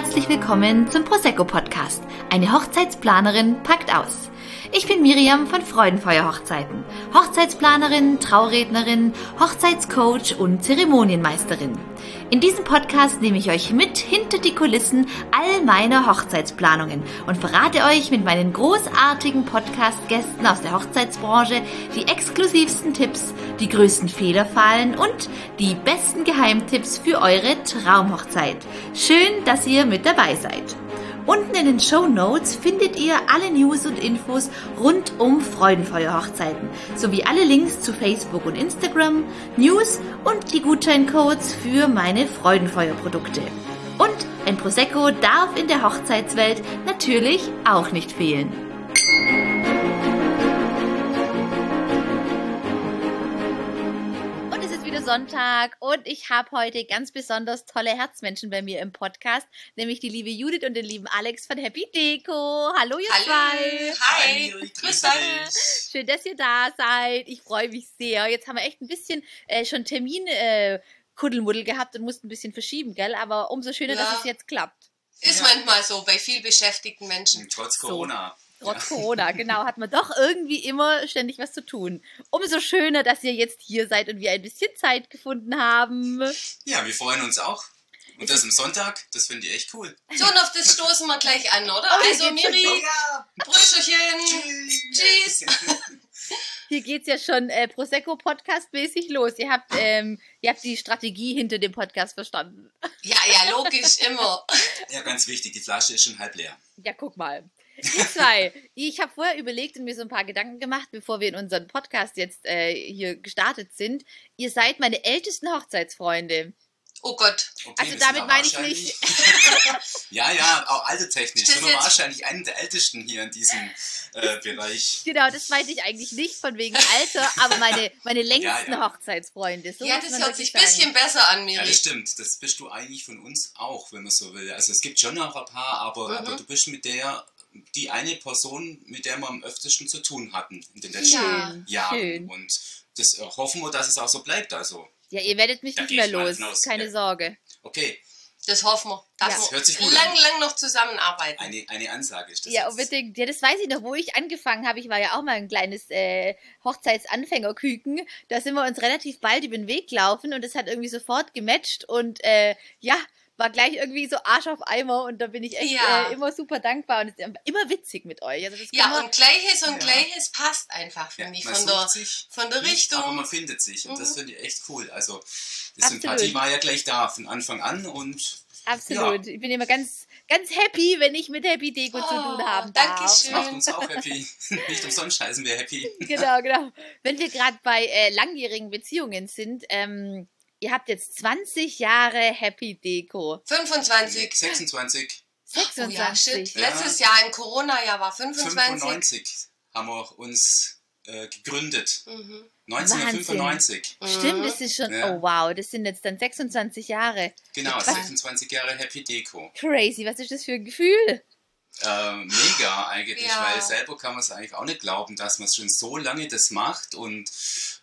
herzlich willkommen zum Prosecco Podcast. Eine Hochzeitsplanerin packt aus. Ich bin Miriam von Freudenfeuer Hochzeiten. Hochzeitsplanerin, Traurednerin, Hochzeitscoach und Zeremonienmeisterin. In diesem Podcast nehme ich euch mit hinter die Kulissen all meiner Hochzeitsplanungen und verrate euch mit meinen großartigen Podcast-Gästen aus der Hochzeitsbranche die exklusivsten Tipps, die größten Fehlerfallen und die besten Geheimtipps für eure Traumhochzeit. Schön, dass ihr mit dabei seid. Unten in den Show Notes findet ihr alle News und Infos rund um Freudenfeuer-Hochzeiten sowie alle Links zu Facebook und Instagram, News und die Gutscheincodes für meine Freudenfeuer-Produkte. Und ein Prosecco darf in der Hochzeitswelt natürlich auch nicht fehlen. Sonntag und ich habe heute ganz besonders tolle Herzmenschen bei mir im Podcast, nämlich die liebe Judith und den lieben Alex von Happy Deco. Hallo ihr Hallo. zwei. Hi. Grüß dich. Schön, dass ihr da seid. Ich freue mich sehr. Jetzt haben wir echt ein bisschen äh, schon Termin äh, Kuddelmuddel gehabt und mussten ein bisschen verschieben, gell? Aber umso schöner, Ja. dass es jetzt klappt. Ist Ja. manchmal so bei viel beschäftigten Menschen. Trotz So. Corona. Trotz Corona, genau, hat man doch irgendwie immer ständig was zu tun. Umso schöner, dass ihr jetzt hier seid und wir ein bisschen Zeit gefunden haben. Ja, wir freuen uns auch. Und das am Sonntag, das finde ich echt cool. So, und auf das stoßen wir gleich an, oder? Oh, also, Miri, Ja. Brüsterchen. Tschüss. Hier geht's ja schon äh, Prosecco Podcast mäßig los. Ihr habt, ähm, ihr habt die Strategie hinter dem Podcast verstanden. Ja, ja, logisch, immer. Ja, ganz wichtig, die Flasche ist schon halb leer. Ja, guck mal. Ihr zwei, ich habe vorher überlegt und mir so ein paar Gedanken gemacht, bevor wir in unseren Podcast jetzt äh, hier gestartet sind. Ihr seid meine ältesten Hochzeitsfreunde. Oh Gott. Okay, Also damit meine ich wahrscheinlich- ja, ja, auch altertechnisch. Das Sind wir wahrscheinlich einen der ältesten hier in diesem äh, Bereich. Genau, das meinte ich eigentlich nicht von wegen Alter, aber meine, meine längsten Ja, ja. Hochzeitsfreunde. So ja, das hört sich ein bisschen besser an, Ja, Miri. das stimmt. Das bist du eigentlich von uns auch, wenn man so will. Also es gibt schon noch ein paar, aber, Mhm. aber du bist mit der, die eine Person, mit der wir am öftesten zu tun hatten in den letzten Ja. Jahren. schön. Und das äh, hoffen wir, dass es auch so bleibt. Also, Ja, ihr werdet mich Da nicht mehr los. Keine ja. Sorge. okay, Das hoffen wir. Ja. wir Hört sich gut lang, an. lang noch zusammenarbeiten. eine, eine Ansage ist das. Ja, unbedingt. Ja, das weiß ich noch, wo ich angefangen habe. Ich war ja auch mal ein kleines äh, Hochzeitsanfängerküken. Da sind wir uns relativ bald über den Weg gelaufen und es hat irgendwie sofort gematcht und äh, ja, war gleich irgendwie so Arsch auf Eimer und da bin ich echt Ja. äh, immer super dankbar und es ist immer witzig mit euch. Also das Ja, man, und Gleiches und Ja. Gleiches passt einfach, Ja, finde ich, von der, sich von der nicht, aber Richtung. man findet sich. Und das Mhm. finde ich echt cool. Also, die Absolut. Sympathie war ja gleich da von Anfang an und absolut. Ich bin immer ganz, ganz happy, wenn ich mit Happy Deko zu Oh, tun haben darf. danke das macht Schön. uns auch happy. nicht umsonst heißen wir happy. genau, genau. Wenn wir gerade bei äh, langjährigen Beziehungen sind, ähm, ihr habt jetzt 20 Jahre Happy Deko. 25. 26, Oh ja, 26. shit. Ja. Letztes Jahr im Corona-Jahr war 25. 95 haben wir uns äh, gegründet. Mhm. 1995. Stimmt, das ist schon, Ja. oh wow, das sind jetzt dann 26 Jahre. Genau, Was? 26 Jahre Happy Deko. Crazy, was ist das für ein Gefühl? Äh, mega eigentlich, Ja. weil selber kann man es eigentlich auch nicht glauben, dass man schon so lange das macht und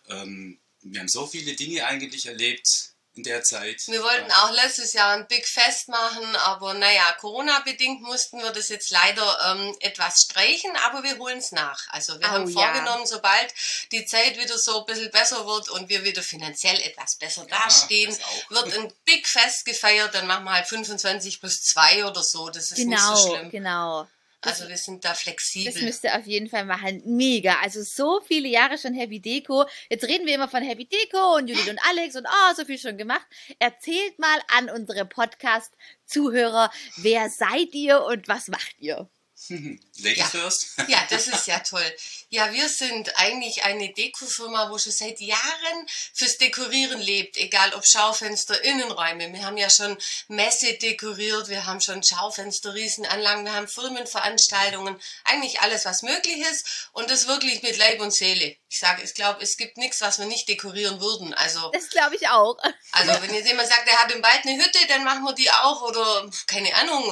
ähm, wir haben so viele Dinge eigentlich erlebt in der Zeit. Wir wollten auch letztes Jahr ein Big Fest machen, aber naja, Corona-bedingt mussten wir das jetzt leider ähm, etwas streichen, aber wir holen es nach. Also wir Oh, haben ja. vorgenommen, sobald die Zeit wieder so ein bisschen besser wird und wir wieder finanziell etwas besser Ja, dastehen, das wird ein Big Fest gefeiert, dann machen wir halt 25 plus 2 oder so, das ist nicht so Genau, schlimm. Also wir sind da Das flexibel. müsst ihr auf jeden Fall machen. Mega. Also so viele Jahre schon Happy Deko. Jetzt reden wir immer von Happy Deko und Judith und Alex und oh, so viel schon gemacht. Erzählt mal an unsere Podcast-Zuhörer, wer seid ihr und was macht ihr? Ladies Ja. first. Ja, das ist ja toll. Ja, wir sind eigentlich eine Dekofirma, wo schon seit Jahren fürs Dekorieren lebt, egal ob Schaufenster, Innenräume. Wir haben ja schon Messe dekoriert, wir haben schon Schaufenster, Riesenanlagen, wir haben Firmenveranstaltungen, eigentlich alles, was möglich ist und das wirklich mit Leib und Seele. Ich sage, ich glaube, es gibt nichts, was wir nicht dekorieren würden. Also, Das glaube ich auch. also wenn jetzt jemand sagt, er hat im Wald eine Hütte, dann machen wir die auch oder keine Ahnung.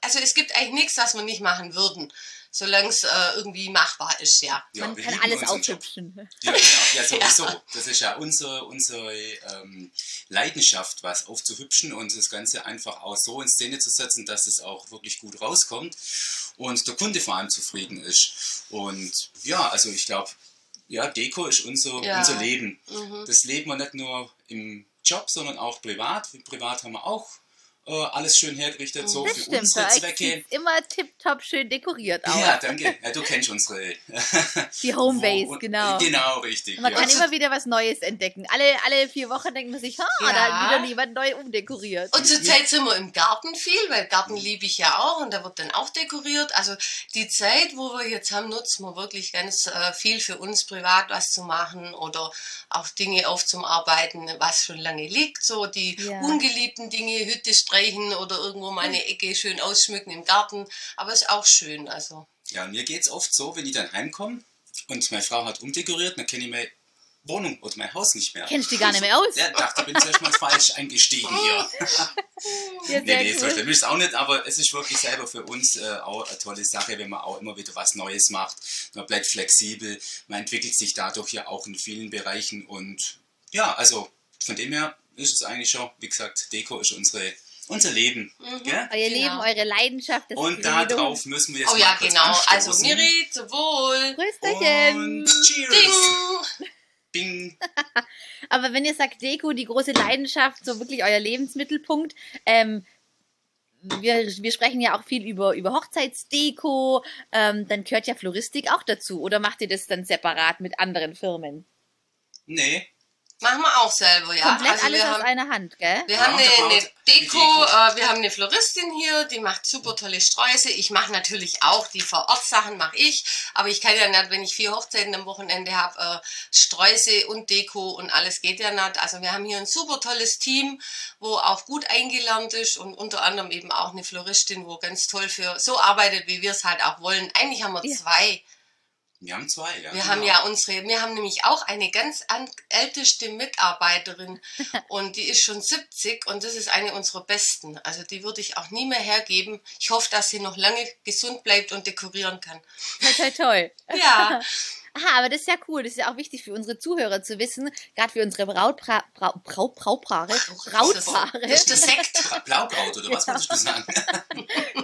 Also es gibt eigentlich nichts, was wir nicht machen würden. solange es äh, irgendwie machbar ist, ja. Ja, Man kann alles aufhübschen. Ja, genau. ja sowieso. Das ist ja unsere, unsere ähm, Leidenschaft, was aufzuhübschen und das Ganze einfach auch so in Szene zu setzen, dass es auch wirklich gut rauskommt und der Kunde vor allem zufrieden ist. Und ja, also ich glaube, ja, Deko ist unser, Ja. unser Leben. Mhm. Das leben wir nicht nur im Job, sondern auch privat. Privat haben wir auch äh, alles schön hergerichtet, so Das für stimmt, unsere Zwecke. immer tipptopp schön dekoriert aus. Ja, danke. Ja, du kennst unsere. Die Homebase, Wo- genau. Genau, richtig. Man ja. kann immer wieder was Neues entdecken. Alle, alle vier Wochen denkt man sich, ha, da Ja. hat wieder jemand neu umdekoriert. Und zurzeit sind wir im Garten viel, weil Garten liebe ich ja auch und da wird dann auch dekoriert. Also die Zeit, wo wir jetzt haben, nutzen wir wirklich ganz äh, viel für uns privat was zu machen oder auch Dinge aufzuarbeiten, was schon lange liegt. So die Ja. ungeliebten Dinge, Hütte streichen oder irgendwo mal eine Ecke schön ausschmücken im Garten. Aber ist auch schön. Also Ja, mir geht es oft so, wenn ich dann heimkomme und meine Frau hat umdekoriert, dann kenne ich meine Wohnung oder mein Haus nicht mehr. Kennst du die gar nicht mehr aus? Ja, dachte, ich bin zuerst mal falsch eingestiegen hier. Ja, Nee, nee, cool. schlimm ist es auch nicht, aber es ist wirklich selber für uns äh, auch eine tolle Sache, wenn man auch immer wieder was Neues macht. Man bleibt flexibel, man entwickelt sich dadurch ja auch in vielen Bereichen und ja, also von dem her ist es eigentlich schon, wie gesagt, Deko ist unsere, unser Leben. Gell? Euer Genau. Leben, eure Leidenschaft. Das Und darauf müssen wir jetzt Oh mal ja, kurz genau. Also anstoßen. Miri, zum Wohl. Prösterchen. Und cheers! Ding. Bing! Aber wenn ihr sagt Deko, die große Leidenschaft, so wirklich euer Lebensmittelpunkt, ähm, wir, wir sprechen ja auch viel über, über Hochzeitsdeko, ähm, dann gehört ja Floristik auch dazu. Oder macht ihr das dann separat mit anderen Firmen? Nee, Machen wir auch selber, ja. Komplett also alles wir aus haben, einer Hand, gell? Wir haben eine, eine Deko. äh, wir haben eine Floristin hier, die macht super tolle Sträuße. Ich mache natürlich auch die Vor-Ort-Sachen, mache ich. Aber ich kann ja nicht, wenn ich vier Hochzeiten am Wochenende habe, äh, Sträuße und Deko und alles geht ja nicht. Also wir haben hier ein super tolles Team, wo auch gut eingelernt ist und unter anderem eben auch eine Floristin, wo ganz toll für so arbeitet, wie wir es halt auch wollen. Eigentlich haben wir Ja. zwei. Wir haben zwei, ja. Wir genau. haben ja unsere, wir haben nämlich auch eine ganz an, älteste Mitarbeiterin und die ist schon 70 und das ist eine unserer besten. Also die würde ich auch nie mehr hergeben. Ich hoffe, dass sie noch lange gesund bleibt und dekorieren kann. Toll, toll, toll. Ja, Aha, aber das ist ja cool. Das ist ja auch wichtig für unsere Zuhörer zu wissen, gerade für unsere Brautpra Brau Brau Braupaare, Brautpaare, das ist der Sekt. Bra- Blaukraut, oder was wolltest du sagen?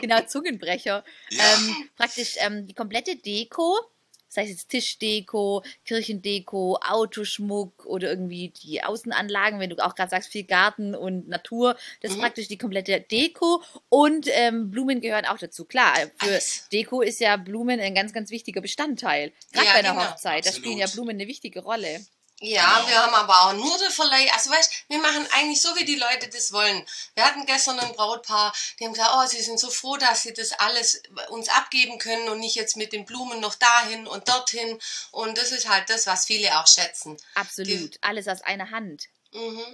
genau, Zungenbrecher. Ja. Ähm, praktisch ähm, die komplette Deko, sei es jetzt Tischdeko, Kirchendeko, Autoschmuck oder irgendwie die Außenanlagen, wenn du auch gerade sagst, viel Garten und Natur, das ist Mhm. praktisch die komplette Deko und ähm, Blumen gehören auch dazu. Klar, für Alles. Deko ist ja Blumen ein ganz, ganz wichtiger Bestandteil. Gerade Ja, bei einer genau. Hochzeit, da Absolut. spielen ja Blumen eine wichtige Rolle. Ja, Genau. wir haben aber auch nur den Verleih. Also weißt, wir machen eigentlich so, wie die Leute das wollen. Wir hatten gestern ein Brautpaar, die haben gesagt, oh, sie sind so froh, dass sie das alles uns abgeben können und nicht jetzt mit den Blumen noch dahin und dorthin. Und das ist halt das, was viele auch schätzen. Absolut. Alles aus einer Hand. Mhm.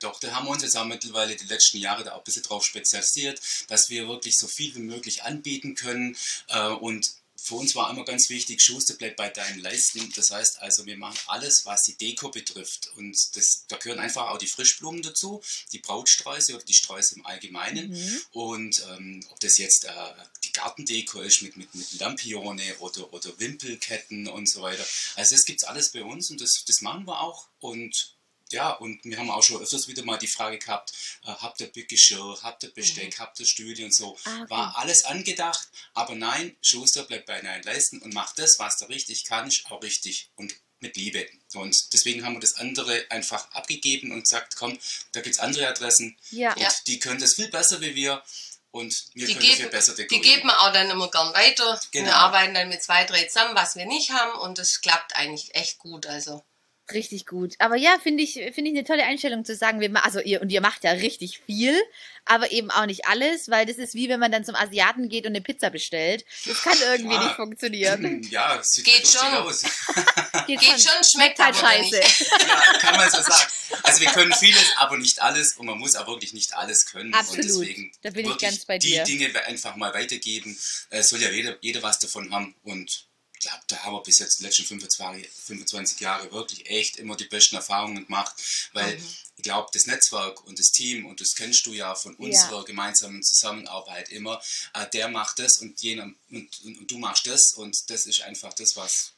Doch, da haben wir uns jetzt auch mittlerweile die letzten Jahre da auch ein bisschen drauf spezialisiert, dass wir wirklich so viel wie möglich anbieten können. Äh, und für uns war immer ganz wichtig, Schuster bleibt bei deinen Leisten. Das heißt also, wir machen alles, was die Deko betrifft. Und das, da gehören einfach auch die Frischblumen dazu, die Brautsträuße oder die Sträuße im Allgemeinen. Mhm. Und ähm, ob das jetzt äh, die Gartendeko ist mit, mit, mit Lampione oder, oder Wimpelketten und so weiter. Also das gibt's alles bei uns und das, das machen wir auch. Und ja, und wir haben auch schon öfters wieder mal die Frage gehabt, äh, habt ihr Geschirr, habt ihr Besteck, habt ihr Stühle und so. Ah, okay. War alles angedacht, aber nein, Schuster bleibt bei deinen Leisten und macht das, was er richtig kann, ist auch richtig und mit Liebe. Und deswegen haben wir das andere einfach abgegeben und gesagt, komm, da gibt's andere Adressen Ja. und Ja. die können das viel besser wie wir und wir Die können geben, besser die dekorieren. geben wir auch dann immer gern weiter. Genau. Wir arbeiten dann mit zwei, drei zusammen, was wir nicht haben und das klappt eigentlich echt gut. Also Richtig gut. Aber ja, finde ich, finde ich eine tolle Einstellung zu sagen, wir, also ihr, und ihr macht ja richtig viel, aber eben auch nicht alles, weil das ist wie wenn man dann zum Asiaten geht und eine Pizza bestellt. Das kann irgendwie Ah. nicht funktionieren. Ja, es sieht Geht schon. aus. Geht, geht schon, schmeckt halt scheiße. ja, kann man so sagen. Also wir können vieles, aber nicht alles und man muss auch wirklich nicht alles können. Absolut. Und deswegen Da bin ich ganz bei die dir. Dinge einfach mal weitergeben. Es soll ja jeder, jeder was davon haben und glaube, da haben wir bis jetzt die letzten 25, 25 Jahre wirklich echt immer die besten Erfahrungen gemacht, weil Mhm. ich glaube, das Netzwerk und das Team, und das kennst du ja von unserer gemeinsamen Zusammenarbeit immer, äh, der macht das und, jener, und, und, und du machst das und das ist einfach das, was,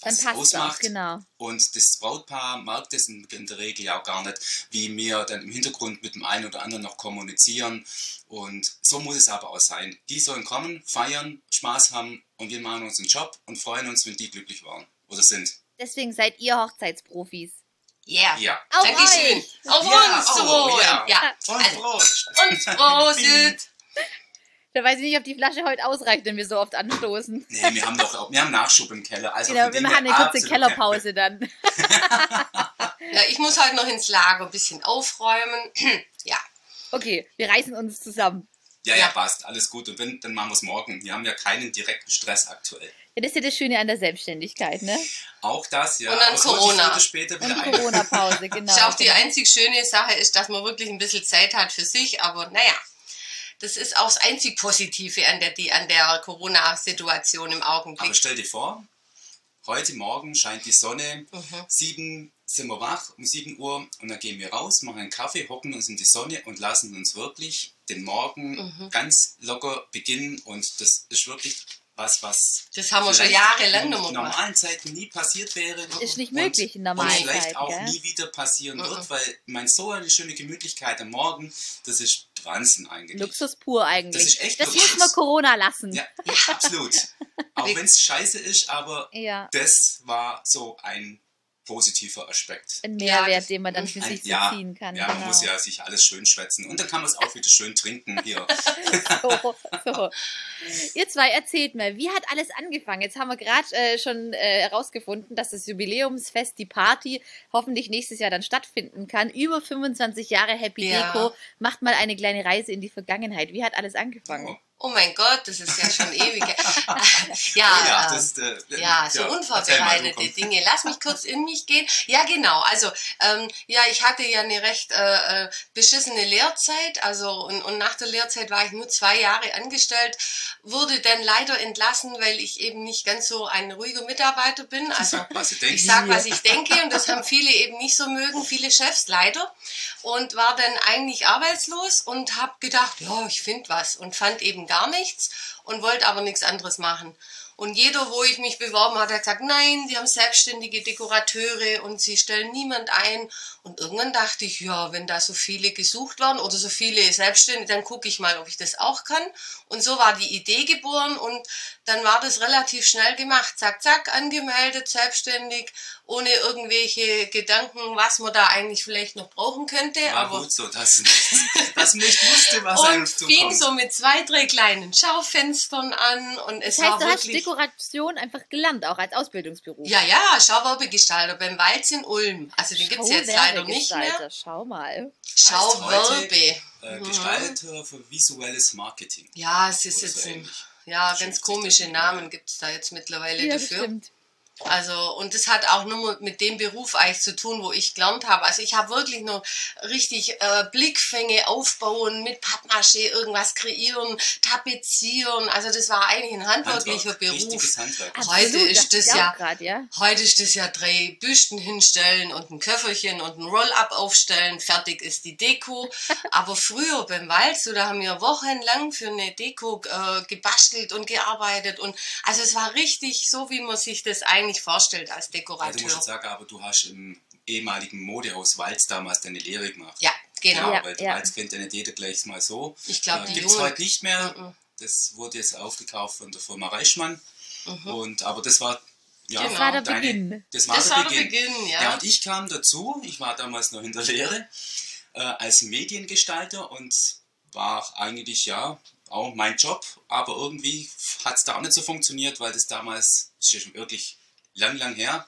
Dann was es passt es auch, ausmacht. genau. Und das Brautpaar es in, in der Regel ja auch gar nicht, wie wir dann im Hintergrund mit dem einen oder anderen noch kommunizieren. Und so muss es aber auch sein. Die sollen kommen, feiern, Spaß haben und wir machen unseren Job und freuen uns, wenn die glücklich waren oder sind. Deswegen seid ihr Hochzeitsprofis. Yeah. Ja. Auf Dankeschön. euch! Auf Ja, uns oh, zu wohl. ja. Ja. Und Also, Prost! und. Da weiß ich nicht, ob die Flasche heute ausreicht, wenn wir so oft anstoßen. Nee, wir haben noch wir haben Nachschub im Keller. Also Genau, wir machen eine kurze Kellerpause dann. Ja, ich muss halt noch ins Lager ein bisschen aufräumen. Okay, wir reißen uns zusammen. Ja, ja, passt. Alles gut. Und wenn, dann machen wir es morgen. Wir haben ja keinen direkten Stress aktuell. Ja, das ist ja das Schöne an der Selbstständigkeit, ne? Auch das, ja. Und aber sich Corona. später wieder Und ein. Corona-Pause, genau. Ist ja auch die einzig schöne Sache ist, dass man wirklich ein bisschen Zeit hat für sich, aber naja. Das ist auch das einzig Positive an der, die, an der Corona-Situation im Aber Augenblick. stell dir vor, heute Morgen scheint die Sonne, Mhm. sieben sind wir wach, um 7 Uhr und dann gehen wir raus, machen einen Kaffee, hocken uns in die Sonne und lassen uns wirklich den Morgen Mhm. ganz locker beginnen und das ist wirklich was, was Das haben wir schon jahrelang in normalen Zeiten nie passiert wäre. Ist nicht und- möglich in normalen Und vielleicht Zeiten, auch gell? nie wieder passieren Mhm. wird, weil mein so eine schöne Gemütlichkeit am Morgen, das ist Wahnsinn eigentlich. Luxus pur eigentlich. Das ist echt das Luxus. muss man Corona lassen. Ja, absolut. Auch wenn es scheiße ist, aber Ja, das war so ein positiver Aspekt. ein Ja, Mehrwert, das- den man dann für Ein, sich ja, ziehen kann. ja genau. man muss ja sich alles schön schwätzen. Und dann kann man es auch wieder schön trinken hier. so, so. Ihr zwei erzählt mal, wie hat alles angefangen? Jetzt haben wir gerade äh, schon äh, herausgefunden, dass das Jubiläumsfest, die Party, hoffentlich nächstes Jahr dann stattfinden kann. Über 25 Jahre Happy Ja. Deko. Macht mal eine kleine Reise in die Vergangenheit. Wie hat alles angefangen? Oh. Oh mein Gott, das ist ja schon ewig. Ja, ja, äh, das, äh, Ja, so mal, du unvorbereitete kommst. Dinge. Lass mich kurz in mich gehen. Ja, genau. Also, ähm, ja, ich hatte ja eine recht äh, äh, beschissene Lehrzeit. Also, und, und nach der Lehrzeit war ich nur zwei Jahre angestellt, wurde dann leider entlassen, weil ich eben nicht ganz so ein ruhiger Mitarbeiter bin. Also, Was du denkst. ich sag, was ich denke und das haben viele eben nicht so mögen, viele Chefs leider. Und war dann eigentlich arbeitslos und habe gedacht, ja, ich finde was und fand eben gar nichts und wollte aber nichts anderes machen. Und jeder, wo ich mich beworben hatte, hat gesagt, nein, sie haben selbstständige Dekorateure und sie stellen niemand ein. Und irgendwann dachte ich, ja, wenn da so viele gesucht waren oder so viele Selbstständige, dann gucke ich mal, ob ich das auch kann. Und so war die Idee geboren und dann war das relativ schnell gemacht. Zack, zack, angemeldet, selbstständig, ohne irgendwelche Gedanken, was man da eigentlich vielleicht noch brauchen könnte. War aber gut so, dass nicht, dass nicht wusste, was und fing so mit zwei, drei kleinen Schaufenstern an und es Das heißt, war wirklich... Dekoration einfach gelernt, auch als Ausbildungsberuf. Ja, ja, Schauwerbegestalter beim Walz in Ulm. Also den gibt's jetzt leider nicht mehr. Schau mal. Schauwerbe. Äh, Mhm. Gestalter für visuelles Marketing. Ja, es ist Oder jetzt so ein, ja, ganz komische Namen gibt's da jetzt mittlerweile Ja, dafür. stimmt. Also, und das hat auch nur mit dem Beruf eigentlich zu tun, wo ich gelernt habe. Also ich habe wirklich noch richtig äh, Blickfänge aufbauen, mit Pappmaché irgendwas kreieren, tapezieren. Also das war eigentlich ein handwerklicher Handwerk, Beruf. Handwerk. Heute ist dachte das ja- grad, ja. Heute ist das ja drei Büsten hinstellen und ein Köfferchen und ein Roll-up aufstellen. Fertig ist die Deko. Aber früher beim Walz, so, da haben wir wochenlang für eine Deko äh, gebastelt und gearbeitet. Und also es war richtig so, wie man sich das eigentlich vorstellt als Ja, du musst jetzt sagen, aber du hast im ehemaligen Modehaus Walz damals deine Lehre gemacht. Ja, genau. Ja. weil Walz kennt ja nicht jeder gleich mal so. Ich glaube, äh, die Gibt es heute nicht mehr. Mhm. Das wurde jetzt aufgekauft von der Firma Reichmann. Und, aber das war, ja, Genau. Das war der deine- Beginn. Das war, Das der, war der Beginn. Beginn, ja. Ja, und ich kam dazu, ich war damals noch in der Lehre, äh, als Mediengestalter und war eigentlich, ja, auch mein Job, aber irgendwie hat es da auch nicht so funktioniert, weil das damals, das ist ja schon wirklich lang, lang her,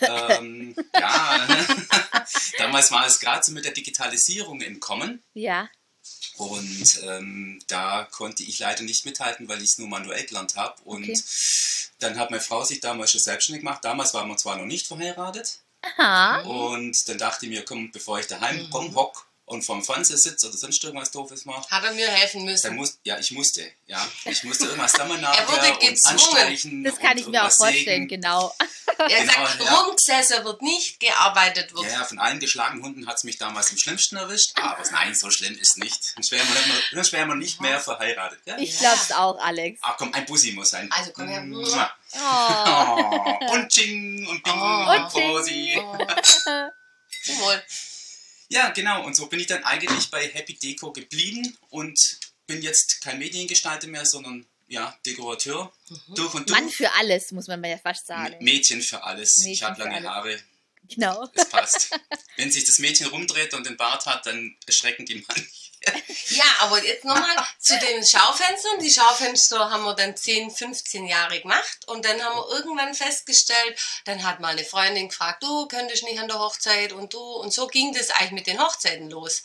ähm, ja, damals war es gerade so mit der Digitalisierung im Kommen Ja. und ähm, da konnte ich leider nicht mithalten, weil ich es nur manuell gelernt habe. Und Okay. dann hat meine Frau sich damals schon selbstständig gemacht. Damals waren wir zwar noch nicht verheiratet. Aha. Und dann dachte ich mir, komm, bevor ich daheim Mhm. komm, hock und vom Fernseher sitzt oder sonst irgendwas doofes macht, Hat er mir helfen dann müssen. muss, ja, ich musste, ja, ich musste irgendwas sammeln Er wurde und anstreichen Das kann und ich mir auch vorstellen, sägen. genau. Er Genau, sagt, ja. rumgesessen wird nicht, gearbeitet wird. Ja, ja, von allen geschlagenen Hunden hat es mich damals am schlimmsten erwischt, aber nein, so schlimm ist nicht. Sonst wären wir nicht mehr, sonst wären wir nicht mehr verheiratet. Ja? Ich glaub's auch, Alex. Ach komm, ein Bussi muss sein. Also komm her. Mua. Oh. Oh, und Ching und Bing Oh. und Ching. Posi. Zum Wohl. Ja, genau. Und so bin ich dann eigentlich bei Happy Deco geblieben und bin jetzt kein Mediengestalter mehr, sondern ja, Dekorateur durch und durch. Mann für alles, muss man ja fast sagen. Mädchen für alles. ich Mädchen habe für lange alles. Haare. Genau. Es passt. Wenn sich das Mädchen rumdreht und den Bart hat, dann erschrecken die Mann. Ja, aber jetzt nochmal zu den Schaufenstern. Die Schaufenster haben wir dann 10, 15 Jahre gemacht und dann haben wir irgendwann festgestellt, dann hat mal eine Freundin gefragt, du könntest nicht an der Hochzeit und du. Und so ging das eigentlich mit den Hochzeiten los.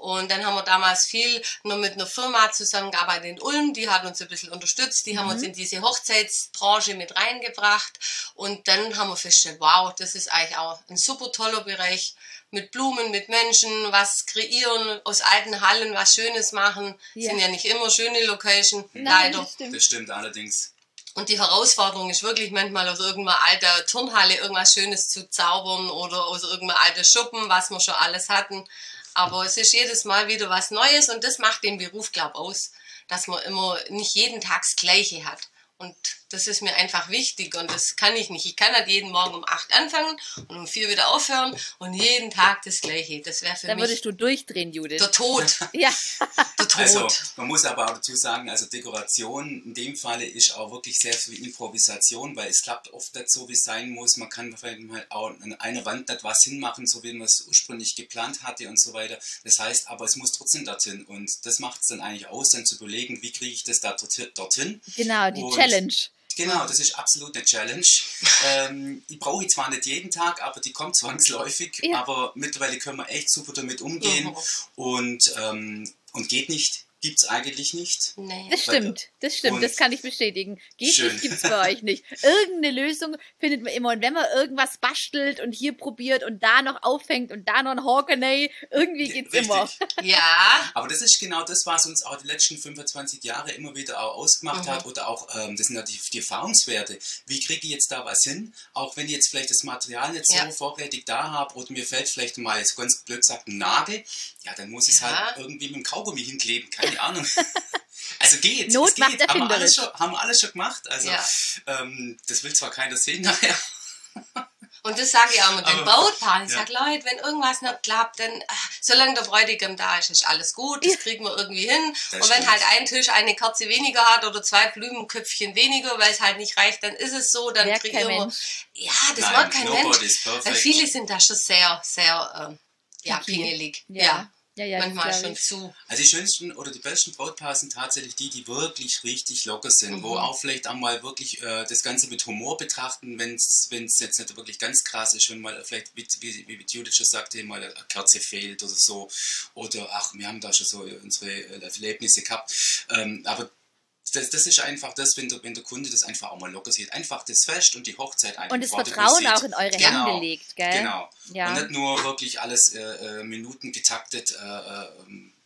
Und dann haben wir damals viel nur mit einer Firma zusammengearbeitet in Ulm, die hat uns ein bisschen unterstützt, die haben uns in diese Hochzeitsbranche mit reingebracht. Und dann haben wir festgestellt, wow, das ist eigentlich auch ein super toller Bereich mit Blumen, mit Menschen, was kreieren, aus alten Hallen was Schönes machen. Ja. Sind ja nicht immer schöne Location, Nein, leider. das stimmt. Das stimmt allerdings. Und die Herausforderung ist wirklich manchmal aus irgendeiner alter Turnhalle irgendwas Schönes zu zaubern oder aus irgendeiner alten Schuppen, was wir schon alles hatten. Aber es ist jedes Mal wieder was Neues und das macht den Beruf, glaube ich, aus, dass man immer nicht jeden Tag das Gleiche hat. Und das ist mir einfach wichtig und das kann ich nicht. Ich kann halt jeden Morgen um 8 anfangen und um 4 wieder aufhören und jeden Tag das Gleiche. Das wäre für Da mich würdest du durchdrehen, Judith. der Tod. Ja, Der Tod. Also, man muss aber auch dazu sagen, also Dekoration in dem Falle ist auch wirklich sehr viel Improvisation, weil es klappt oft nicht so, wie es sein muss. Man kann vielleicht mal auch an einer Wand nicht was hinmachen, so wie man es ursprünglich geplant hatte und so weiter. Das heißt, aber es muss trotzdem dorthin und das macht es dann eigentlich aus, dann zu überlegen, wie kriege ich das da dorthin. genau, die Und- Challenge. Genau, das ist absolut eine Challenge. ähm, ich brauche ich zwar nicht jeden Tag, aber die kommt zwangsläufig. Ja. Aber mittlerweile können wir echt super damit umgehen. Mhm. Und, ähm, und geht nicht, gibt es eigentlich nicht. Nee. Das stimmt, das stimmt, Und- das kann ich bestätigen. Geht Schön. nicht, gibt's bei euch nicht. Irgendeine Lösung findet man immer. Und wenn man irgendwas bastelt und hier probiert und da noch aufhängt und da noch ein Hawkenay, irgendwie geht's Richtig. immer. Ja, Aber das ist genau das, was uns auch die letzten 25 Jahre immer wieder auch ausgemacht Mhm. hat. Oder auch, ähm, das sind ja die, die Erfahrungswerte. Wie kriege ich jetzt da was hin? Auch wenn ich jetzt vielleicht das Material nicht so Ja. vorrätig da habe oder mir fällt vielleicht mal, jetzt ganz blöd gesagt, ein Nagel. Ja, dann muss ich es Ja. halt irgendwie mit dem Kaugummi hinkleben. Keine Ahnung. Also geht. Not es geht. macht haben wir, alles schon, haben wir alles schon gemacht. Also Ja. ähm, das will zwar keiner sehen nachher. Und das sage ich auch mit den Brautpaaren. Ich ja. sage, Leute, wenn irgendwas nicht klappt, dann, ah, solange der Bräutigam da ist, ist alles gut. Das kriegen wir irgendwie hin. Das und wenn stimmt. halt ein Tisch eine Kerze weniger hat oder zwei Blumenköpfchen weniger, weil es halt nicht reicht, dann ist es so. Dann Merkt kriegen wir. Mensch. Ja, das Nein, wird kein Mensch. Weil viele sind da schon sehr, sehr ähm, ja, pingelig. Ja. Ja. Ja, ja, Manchmal schon zu. Also die schönsten oder die besten Brautpaare sind tatsächlich die, die wirklich richtig locker sind, wo Mhm. auch vielleicht einmal wirklich äh, das Ganze mit Humor betrachten, wenn es jetzt nicht wirklich ganz krass ist, wenn mal vielleicht, wie, wie, wie Judith schon sagte, mal eine Kerze fehlt oder so. Oder ach, wir haben da schon so unsere äh, Erlebnisse gehabt. Ähm, aber das, das ist einfach das, wenn der, wenn der Kunde das einfach auch mal locker sieht. Einfach das Fest und die Hochzeit einfach Und das Vertrauen auch in eure Genau. Hände legt, gell? Genau. Ja. Und nicht nur wirklich alles äh, äh, Minuten getaktet äh, äh, ähm, äh,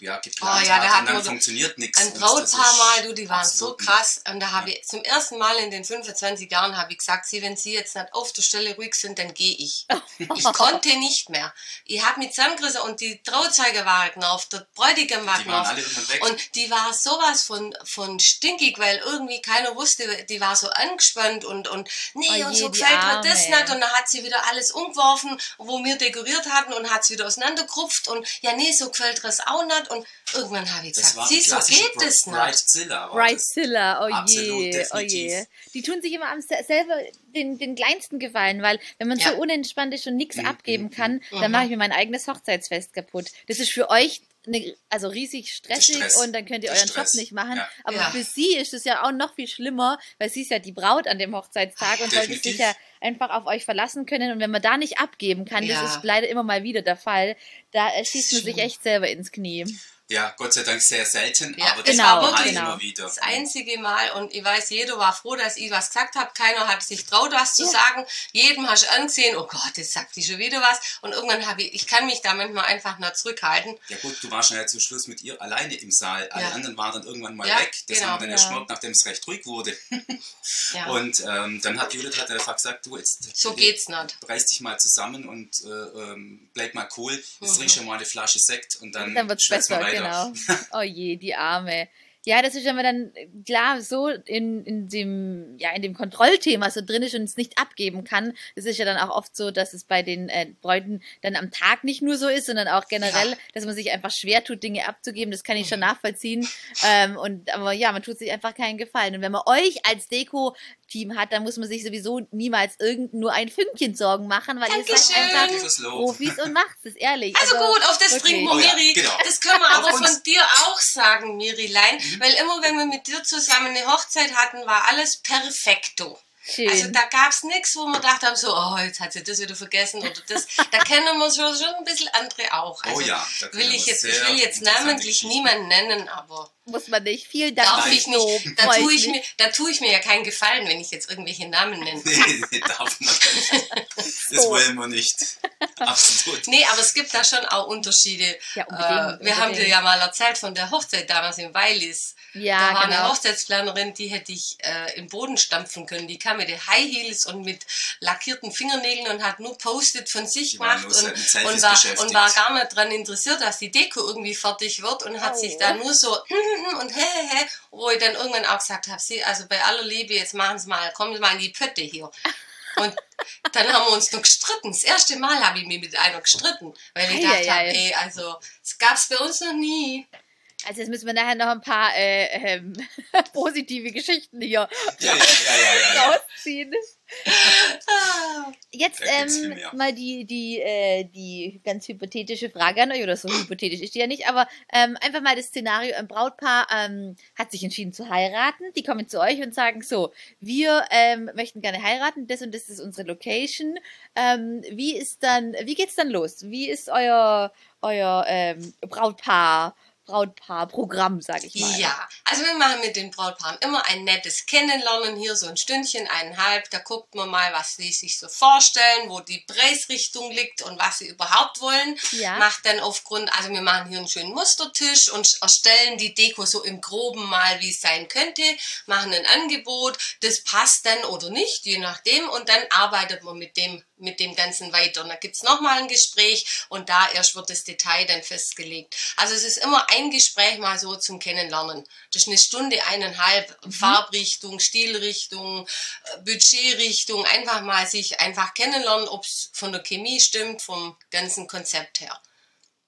ja, geplant Oh ja, da hat und dann man funktioniert nichts. Ein Brautpaar mal, du, die waren so krass. Und da habe ich zum ersten Mal in den 25 Jahren habe ich gesagt, sie, wenn sie jetzt nicht auf der Stelle ruhig sind, dann gehe ich. Ich konnte nicht mehr. Ich habe mit zusammengerissen und die Trauzeuge war genervt, der Bräutigam war waren weg. Und die war sowas von, von stinkig, weil irgendwie keiner wusste, die war so angespannt und, und nee, Oh und so gefällt mir das nicht. Und dann hat sie wieder alles umgeworfen, wo wir dekoriert hatten und hat es wieder auseinandergerupft und ja, nee, so gefällt mir das auch nicht. Und irgendwann habe ich das gesagt, war sie, die so klassische geht das nicht. Bridezilla, oh je, oh definitiv. je. Die tun sich immer am selber den, den kleinsten Gefallen, weil wenn man Ja. so unentspannt ist und nichts Mhm, abgeben mhm, kann, mhm. dann mache ich mir mein eigenes Hochzeitsfest kaputt. Das ist für euch eine, also riesig stressig Stress. und dann könnt ihr Der euren Stress. Job nicht machen. Ja. Aber Ja. für sie ist es ja auch noch viel schlimmer, weil sie ist ja die Braut an dem Hochzeitstag und sollte sich Definitiv. ja einfach auf euch verlassen können. Und wenn man da nicht abgeben kann, Ja. das ist leider immer mal wieder der Fall, da schießt man sich echt selber ins Knie. Ja, Gott sei Dank sehr selten, Ja, aber das das war wirklich halt immer wieder. Das einzige Mal, und ich weiß, jeder war froh, dass ich was gesagt habe. Keiner hat sich traut, was zu sagen. Jedem hast du angesehen, oh Gott, jetzt sagt die schon wieder was. Und irgendwann habe ich, ich kann mich da manchmal einfach nur zurückhalten. Ja gut, du warst ja zum Schluss mit ihr alleine im Saal. Alle Ja. anderen waren dann irgendwann mal Ja, weg. Das genau. haben dann Ja. gemerkt, nachdem es recht ruhig wurde. Ja. Und ähm, dann hat Judith hat einfach gesagt, du jetzt so geht's nicht. reiß dich mal zusammen und äh, ähm, bleib mal cool. Jetzt Mhm. trinkst du mal eine Flasche Sekt und dann, Dann wird's besser, man weiter. Genau. Oh je, die Arme. Ja, das ist, wenn man dann klar so in, in dem ja in dem Kontrollthema so drin ist und es nicht abgeben kann. Es ist ja dann auch oft so, dass es bei den äh, Bräuten dann am Tag nicht nur so ist, sondern auch generell, Ja. dass man sich einfach schwer tut, Dinge abzugeben. Das kann ich schon nachvollziehen. Ähm, und aber ja, man tut sich einfach keinen Gefallen. Und wenn man euch als Deko-Team hat, dann muss man sich sowieso niemals irgend nur ein Fünkchen Sorgen machen, weil ihr seid Dankeschön. einfach. Profis und macht es ehrlich. Also, gut, auf das trinken wir, Oh ja, Miri. genau. Das können wir aber von dir auch sagen, Mirilein. Weil immer, wenn wir mit dir zusammen eine Hochzeit hatten, war alles perfekto. Schön. Also da gab es nichts, wo wir gedacht haben, so, oh, jetzt hat sie das wieder vergessen oder das. Da kennen wir schon, schon ein bisschen andere auch. Also Oh ja, da will ich jetzt, ich sehr will jetzt namentlich niemanden nennen, aber Muss man nicht. Vielen Dank. darf ich nicht. Da tue ich, mir, da tue ich mir ja keinen Gefallen, wenn ich jetzt irgendwelche Namen nenne. Nee, nee, darf man nicht. Das So. wollen wir nicht. Absolut. Nee, aber es gibt da schon auch Unterschiede. Ja, unbedingt, äh, wir haben dir unbedingt. ja mal erzählt von der Hochzeit damals in Weilis. Ja, da war eine genau. Hochzeitsplanerin, die hätte ich äh, im Boden stampfen können. Die kam mit den High Heels und mit lackierten Fingernägeln und hat nur Post-it von sich Die gemacht und, Selfies und, war, und war gar nicht daran interessiert, dass die Deko irgendwie fertig wird und hat Oh. sich da nur so und hä, hä, hä, wo ich dann irgendwann auch gesagt habe, sie, also bei aller Liebe, jetzt machen Sie mal, kommen Sie mal in die Pötte hier. Und dann haben wir uns noch gestritten. Das erste Mal habe ich mich mit einer gestritten, weil ich Ei, gedacht ei, ei. ey, also, das gab es bei uns noch nie. Also jetzt müssen wir nachher noch ein paar äh, ähm, positive Geschichten hier Ja, ja, ja, ja, ja. rausziehen. Ah. Jetzt ähm, mal die, die, äh, die ganz hypothetische Frage an euch, oder so hypothetisch ist die ja nicht, aber ähm, einfach mal das Szenario, ein Brautpaar ähm, hat sich entschieden zu heiraten, die kommen zu euch und sagen so, wir ähm, möchten gerne heiraten, das und das ist unsere Location. Ähm, wie ist dann, wie geht's dann los? Wie ist euer, euer ähm, Brautpaar, Brautpaar-Programm, sag ich mal? Ja, also wir machen mit den Brautpaaren immer ein nettes Kennenlernen hier, so ein Stündchen, eineinhalb. Da guckt man mal, was sie sich so vorstellen, wo die Preisrichtung liegt und was sie überhaupt wollen. Ja. Macht dann aufgrund, also wir machen hier einen schönen Mustertisch und erstellen die Deko so im Groben mal, wie es sein könnte, machen ein Angebot, das passt dann oder nicht, je nachdem, und dann arbeitet man mit dem mit dem Ganzen weiter. Und da gibt's noch nochmal ein Gespräch und da erst wird das Detail dann festgelegt. Also es ist immer ein Gespräch mal so zum Kennenlernen. Das ist eine Stunde, eineinhalb, Farbrichtung, Stilrichtung, äh, Budgetrichtung, einfach mal sich einfach kennenlernen, ob es von der Chemie stimmt, vom ganzen Konzept her.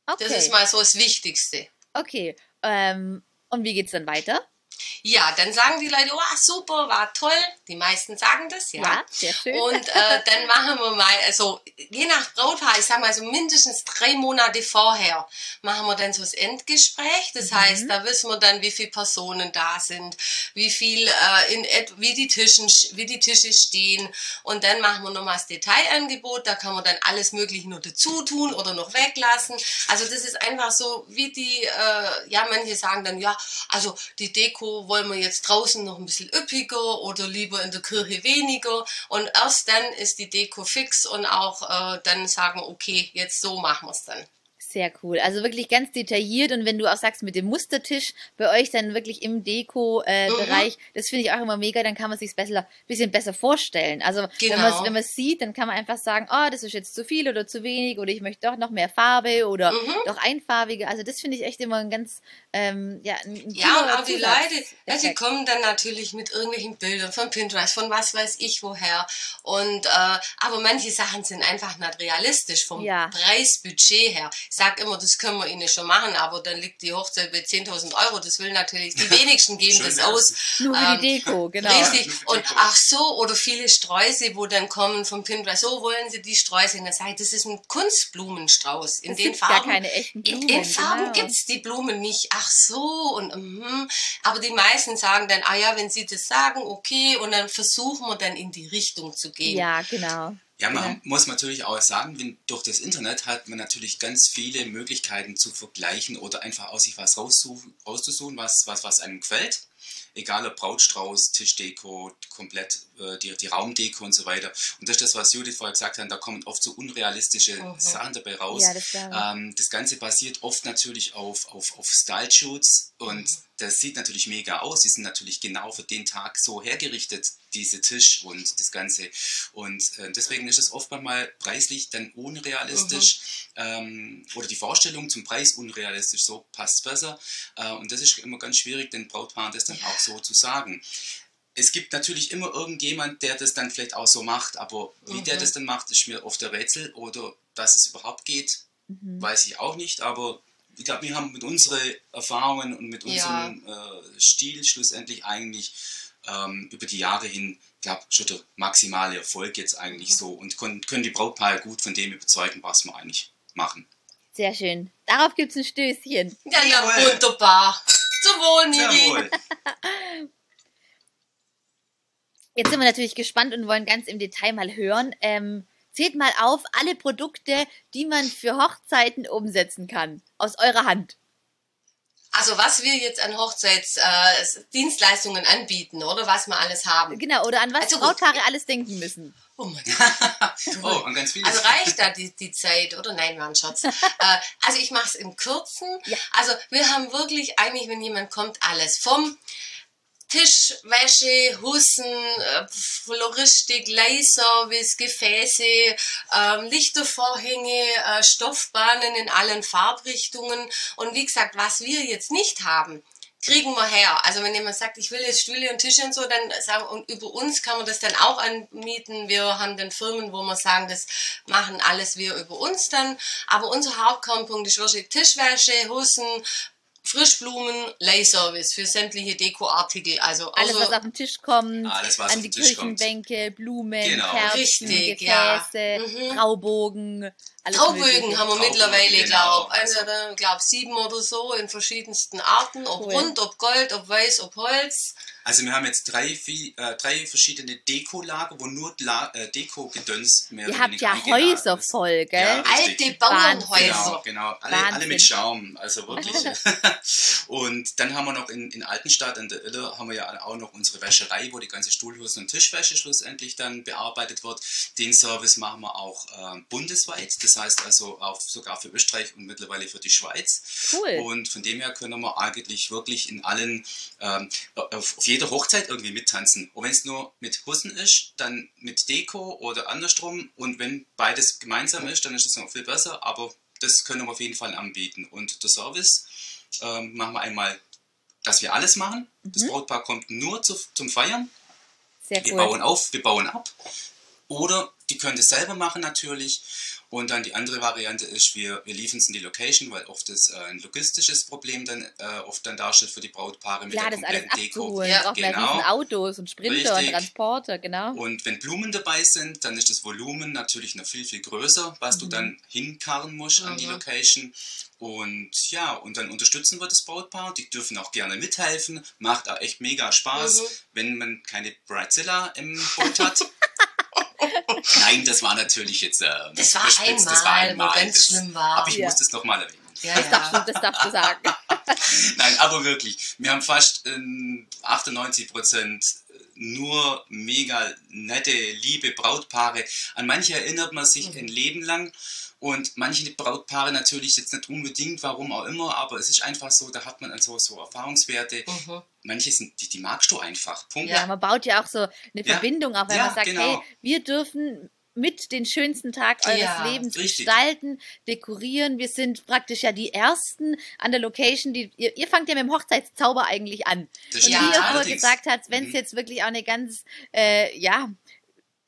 Okay. Das ist mal so das Wichtigste. okay. Ähm, und wie geht's dann weiter? Ja, dann sagen die Leute, oh, super, war toll. Die meisten sagen das, ja. sehr schön. Und äh, dann machen wir mal, also je nach Brautpaar, ich sag mal so mindestens drei Monate vorher, machen wir dann so das Endgespräch. Das heißt, da wissen wir dann, wie viele Personen da sind, wie viel, äh, in, wie die Tischen, wie die Tische stehen. Und dann machen wir nochmal das Detailangebot. Da kann man dann alles Mögliche nur dazu tun oder noch weglassen. Also das ist einfach so, wie die, äh, ja, manche sagen dann, ja, also die Deko wollen wir jetzt draußen noch ein bisschen üppiger oder lieber in der Kirche weniger. Und erst dann ist die Deko fix und auch äh, dann sagen, okay, jetzt so machen wir es dann. Sehr cool. Also wirklich ganz detailliert und wenn du auch sagst mit dem Mustertisch bei euch dann wirklich im Deko-Bereich, Mhm. das finde ich auch immer mega, dann kann man sich besser, bisschen besser vorstellen. Also wenn Genau. man wenn man es sieht, dann kann man einfach sagen, oh, das ist jetzt zu viel oder zu wenig oder ich möchte doch noch mehr Farbe oder Mhm. doch einfarbige. Also das finde ich echt immer ein ganz, ähm, ja, ein, Ja, und auch die. Leute, ja, sie kommen dann natürlich mit irgendwelchen Bildern von Pinterest, von was weiß ich woher. Und äh, aber manche Sachen sind einfach nicht realistisch vom Ja. Preisbudget her. Ich sag immer, das können wir ihnen schon machen, aber dann liegt die Hochzeit bei 10.000 Euro. Das will natürlich die wenigsten geben das aus. Nur für Ähm, die Deko, genau. Richtig. Und ach so, oder viele Sträuße, wo dann kommen vom Pinterest, so wollen sie die Sträuße. Und dann sage ich, das ist ein Kunstblumenstrauß. In Es den gibt gar Farben. keine echten in, Blumen, in Farben genau. gibt's die Blumen nicht. Ach so, und mhm. aber die meisten sagen dann, ah ja, wenn sie das sagen, okay, und dann versuchen wir dann in die Richtung zu gehen. Ja, genau. Ja, man Oder? muss natürlich auch sagen, wenn, durch das Internet hat man natürlich ganz viele Möglichkeiten zu vergleichen oder einfach aus sich was raussuchen, rauszusuchen, was, was, was einem gefällt. Egal ob Brautstrauß, Tischdeko, komplett die, die Raumdeko und so weiter. Und das ist das, was Judith vorher gesagt hat, da kommen oft so unrealistische Mhm. Sachen dabei raus. Ja, das. Ähm, das Ganze basiert oft natürlich auf, auf, auf Style-Shoots und das sieht natürlich mega aus. Die sind natürlich genau für den Tag so hergerichtet, diese Tisch und das Ganze. Und äh, deswegen ist es oft mal preislich dann unrealistisch ähm, oder die Vorstellung zum Preis unrealistisch. So passt besser. Äh, und das ist immer ganz schwierig, den Brautpaaren das dann auch so zu sagen. Es gibt natürlich immer irgendjemand, der das dann vielleicht auch so macht, aber wie der Mhm. das dann macht, ist mir oft der Rätsel oder dass es überhaupt geht, Mhm. weiß ich auch nicht, aber ich glaube, wir haben mit unseren Erfahrungen und mit Ja. unserem äh, Stil schlussendlich eigentlich ähm, über die Jahre hin, ich glaube, schon der maximale Erfolg jetzt eigentlich so und können, können die Brautpaare gut von dem überzeugen, was wir eigentlich machen. Sehr schön. Darauf gibt es ein Stößchen. Ja, ja, wunderbar. Zum Wohl, Miri. Jetzt sind wir natürlich gespannt und wollen ganz im Detail mal hören. Ähm, zählt mal auf alle Produkte, die man für Hochzeiten umsetzen kann. Aus eurer Hand. Also was wir jetzt an Hochzeitsdienstleistungen äh, anbieten, oder was wir alles haben. Genau, oder an was Also. Brautpaare alles denken müssen. Oh mein Gott. Oh, und ganz vieles. Also reicht da die, die Zeit, oder? Nein, war ein Scherz. äh, also ich mache es im Kurzen. Ja. Also wir haben wirklich eigentlich, wenn jemand kommt, alles. Vom Tischwäsche, Hussen, äh, Floristik, Leihservice, Gefäße, ähm, Lichtervorhänge, äh, Stoffbahnen in allen Farbrichtungen. Und wie gesagt, was wir jetzt nicht haben, kriegen wir her. Also wenn jemand sagt, ich will jetzt Stühle und Tische und so, dann sagen und über uns kann man das dann auch anmieten. Wir haben dann Firmen, wo wir sagen, das machen alles wir über uns dann. Aber unser Hauptkonpunkt ist wirklich Tischwäsche, Hussen, Frischblumen, Leihservice für sämtliche Dekoartikel. Also, Alles, also was auf den Tisch kommt, Alles, was an auf die den Tisch kommt. Blumen, Genau. Kerzen, Richtig, ja. Gefäße, Mhm. Traubogen. Traubögen haben wir mittlerweile, genau. glaub, Also- also, glaub sieben oder so in verschiedensten Arten, ob Cool. rund, ob Gold, ob weiß, ob Holz. Also wir haben jetzt drei, vi- äh, drei verschiedene Dekolager, wo nur La äh, Deko-Gedöns mehr Ihr habt ja Häuser ist. voll, gell? Ja. Alte. Bauernhäuser. Genau, genau. Alle, alle mit Schaum, also wirklich. und dann haben wir noch in, in Altenstadt an der Iller haben wir ja auch noch unsere Wäscherei, wo die ganze Stuhlhusen und Tischwäsche schlussendlich dann bearbeitet wird. Den Service machen wir auch äh, bundesweit, das heißt also auch sogar für Österreich und mittlerweile für die Schweiz. Cool. Und von dem her können wir eigentlich wirklich in allen, ähm, auf, auf jeder Hochzeit irgendwie mittanzen. Und wenn es nur mit Hussen ist, dann mit Deko oder andersrum. Und wenn beides gemeinsam ist, dann ist es noch viel besser. Aber das können wir auf jeden Fall anbieten. Und der Service ähm, machen wir einmal, dass wir alles machen. Das Brautpaar kommt nur zu, zum Feiern. Sehr Wir cool. bauen auf, wir bauen ab. Oder die können das selber machen natürlich. Und dann die andere Variante ist, wir, wir liefern es in die Location, weil oft das äh, ein logistisches Problem dann äh, oft dann darstellt für die Brautpaare mit Klar, der das alles kompletten Deko. Ja, Braucht genau. Autos und Sprinter und Richtig. Transporter, genau. Und wenn Blumen dabei sind, dann ist das Volumen natürlich noch viel, viel größer, was du Mhm. dann hinkarren musst an die Mhm. Location. Und ja, und dann unterstützen wir das Brautpaar. Die dürfen auch gerne mithelfen. Macht auch echt mega Spaß, Mhm. wenn man keine Bridezilla im Boot hat. Nein, das war natürlich jetzt. Äh, Das war überspitzt. einmal, wo ganz Das- schlimm war. Aber ich Ja. muss das nochmal erwähnen. Ja, Das darfst, ja. du, das darfst du sagen. Nein, aber wirklich. Wir haben fast ähm, 98 Prozent nur mega nette, liebe Brautpaare. An manche erinnert man sich Mhm. ein Leben lang. Und manche Brautpaare natürlich jetzt nicht unbedingt, warum auch immer, aber es ist einfach so, da hat man also so Erfahrungswerte. Mhm. Manche sind, die, die magst du einfach. Punkt. Ja, man baut ja auch so eine Ja. Verbindung auf, wenn Ja, man sagt, genau. hey, wir dürfen mit den schönsten Tag eures Ja, Lebens richtig. gestalten, dekorieren. Wir sind praktisch ja die Ersten an der Location. Die, ihr, ihr fangt ja mit dem Hochzeitszauber eigentlich an. Das Und Ja, wie ihr vorher gesagt habt, wenn es Mhm. jetzt wirklich auch eine ganz, äh, ja,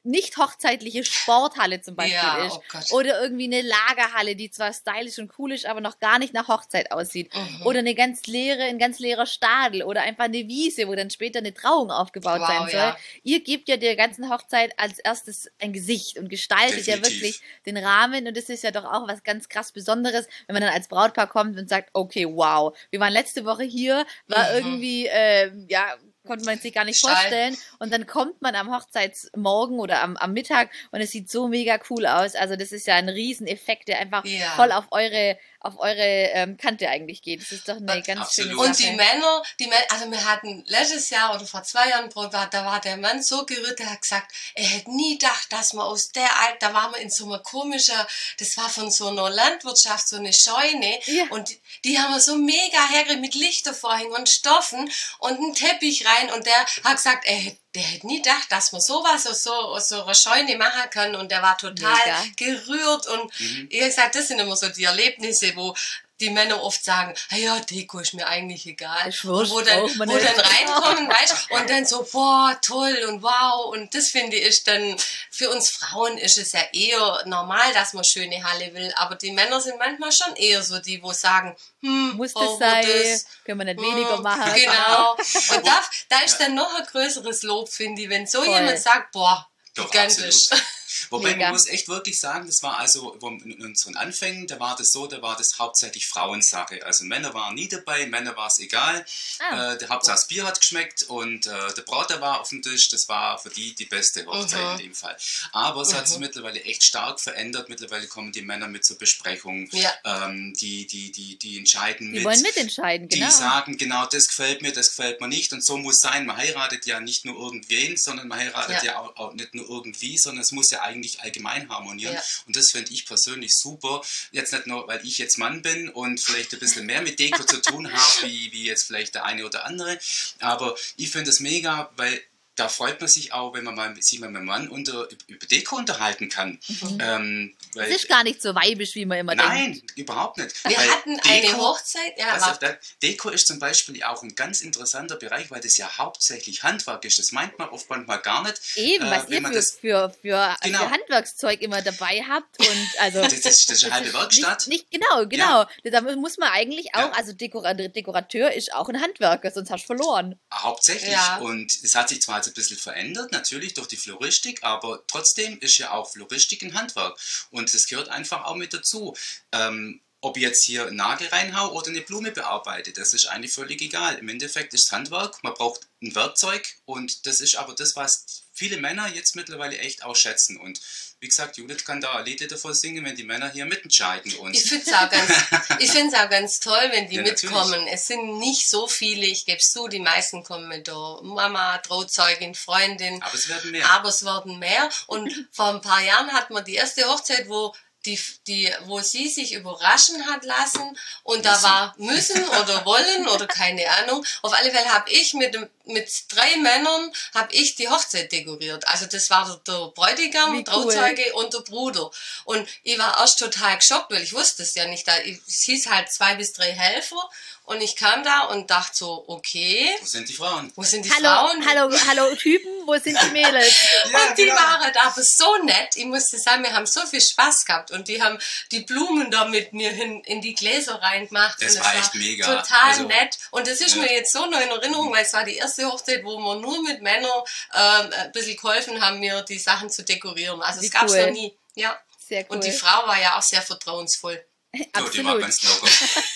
nicht hochzeitliche Sporthalle zum Beispiel Ja, ist oh oder irgendwie eine Lagerhalle, die zwar stylisch und cool ist, aber noch gar nicht nach Hochzeit aussieht Mhm. oder eine ganz leere, ein ganz leerer Stadel oder einfach eine Wiese, wo dann später eine Trauung aufgebaut Wow, sein soll. ja. Ihr gebt ja der ganzen Hochzeit als erstes ein Gesicht und gestaltet ja Definitiv. wirklich den Rahmen und das ist ja doch auch was ganz krass Besonderes, wenn man dann als Brautpaar kommt und sagt, okay, wow, wir waren letzte Woche hier, war Mhm. irgendwie, äh, ja, konnte man sich gar nicht Stall. vorstellen. Und dann kommt man am Hochzeitsmorgen oder am, am Mittag und es sieht so mega cool aus. Also das ist ja ein Rieseneffekt, der einfach Ja. voll auf eure, auf eure ähm, Kante eigentlich geht. Das ist doch eine ganz Absolut. schöne Und Sache. die Männer, die Männer, also wir hatten letztes Jahr oder vor zwei Jahren, da war der Mann so gerührt, der hat gesagt, er hätte nie gedacht, dass man aus der Alt, da waren wir in so einer komischen, das war von so einer Landwirtschaft, so eine Scheune. Ja. Und die, die haben wir so mega hergekriegt mit Lichtervorhängen und Stoffen und einen Teppich rein. Und der hat gesagt, er hätte der hätte nie gedacht, dass man sowas aus so, aus so einer Scheune machen kann. Und der war total Mega. gerührt. Und ich hab gesagt, das sind immer so die Erlebnisse, wo die Männer oft sagen, "Ah ja, Deko ist mir eigentlich egal. Und wurscht, wo dann, wo nicht. dann reinkommen, weißt und dann so, boah, toll und wow. Und das finde ich dann, für uns Frauen ist es ja eher normal, dass man schöne Halle will. Aber die Männer sind manchmal schon eher so die, wo sagen, hm, Muss das brauchen wir sein? das? Können wir nicht weniger Hm, machen? Genau. Und da, da ist dann noch ein größeres Lob, finde ich, wenn so Voll. jemand sagt, boah, Doch, gigantisch. absolut. Wobei Mega. man muss echt wirklich sagen, das war also in unseren Anfängen, da war das so, da war das hauptsächlich Frauensache. Also Männer waren nie dabei, Männer war es egal. Ah. Äh, der Hauptsache das Bier hat geschmeckt und äh, der Brater war auf dem Tisch. Das war für die die beste Hochzeit Mhm. in dem Fall. Aber es hat sich mittlerweile echt stark verändert. Mittlerweile kommen die Männer mit zur Besprechung. Ja. Ähm, die, die, die, die entscheiden Die mit. wollen mitentscheiden, genau. Die sagen, genau, das gefällt mir, das gefällt mir nicht. Und so muss sein. Man heiratet ja nicht nur irgendwen, sondern man heiratet ja, Ja. auch, auch nicht nur irgendwie, sondern es muss ja eigentlich allgemein harmonieren. Ja. Und das finde ich persönlich super. Jetzt nicht nur, weil ich jetzt Mann bin und vielleicht ein bisschen mehr mit Deko zu tun habe, wie, wie jetzt vielleicht der eine oder andere. Aber ich finde es mega, weil da freut man sich auch, wenn man mal sich mal mit einem Mann unter, über Deko unterhalten kann. Ähm, weil, Es ist gar nicht so weibisch, wie man immer denkt. Nein, überhaupt nicht. Wir Weil hatten eine Deko- Hochzeit, ja, also, Deko ist zum Beispiel auch ein ganz interessanter Bereich, weil das ja hauptsächlich Handwerk ist. Das meint man oft manchmal gar nicht. Eben, Äh, was wenn ihr man für, das- für, für, Genau. für Handwerkszeug immer dabei habt. Und also, Das, das, das ist eine halbe Werkstatt. Nicht, nicht, genau, genau. Da muss man eigentlich auch, Ja. also Dekora Dekorateur ist auch ein Handwerker, sonst hast du verloren. Hauptsächlich. Ja. Und es hat sich zwar jetzt ein bisschen verändert, natürlich durch die Floristik, aber trotzdem ist ja auch Floristik ein Handwerk. Und das gehört einfach auch mit dazu. Ähm, ob ich jetzt hier Nagel reinhau oder eine Blume bearbeite, das ist eigentlich völlig egal. Im Endeffekt ist Handwerk, man braucht ein Werkzeug und das ist aber das, was viele Männer jetzt mittlerweile echt auch schätzen. Und wie gesagt, Judith kann da ein Lied davor singen, wenn die Männer hier mitentscheiden. Und Ich finde es auch, ganz, auch ganz toll, wenn die Ja, natürlich. mitkommen. Es sind nicht so viele, ich gebe es zu, die meisten kommen mit der Mama, Trauzeugin, Freundin. aber es werden mehr. Aber es werden mehr. Und vor ein paar Jahren hatten wir die erste Hochzeit, wo die, die, wo sie sich überraschen hat lassen und da Müssen. war müssen oder wollen oder keine Ahnung. Auf alle Fälle habe ich mit, dem- mit drei Männern habe ich die Hochzeit dekoriert. Also das war der, der Bräutigam, Wie cool. Trauzeuge und der Bruder. Und ich war erst total geschockt, weil ich wusste es ja nicht. Da, ich- es hieß halt zwei bis drei Helfer und ich kam da und dachte so, okay, Wo sind die Frauen? wo sind die Hallo, Frauen? hallo, hallo Typen, wo sind die Mädels? und die genau. waren aber so nett. Ich musste sagen, wir haben so viel Spaß gehabt. Und die haben die Blumen da mit mir hin, in die Gläser reingemacht. Das und war echt mega. Total Also, nett. Und das ist ja. mir jetzt so noch in Erinnerung, weil es war die erste Hochzeit, wo wir nur mit Männern ähm, ein bisschen geholfen haben, mir die Sachen zu dekorieren. Also Wie es gab's cool. noch nie. Ja. Sehr cool. Und die Frau war ja auch sehr vertrauensvoll. Oh, die war Absolut. ganz locker.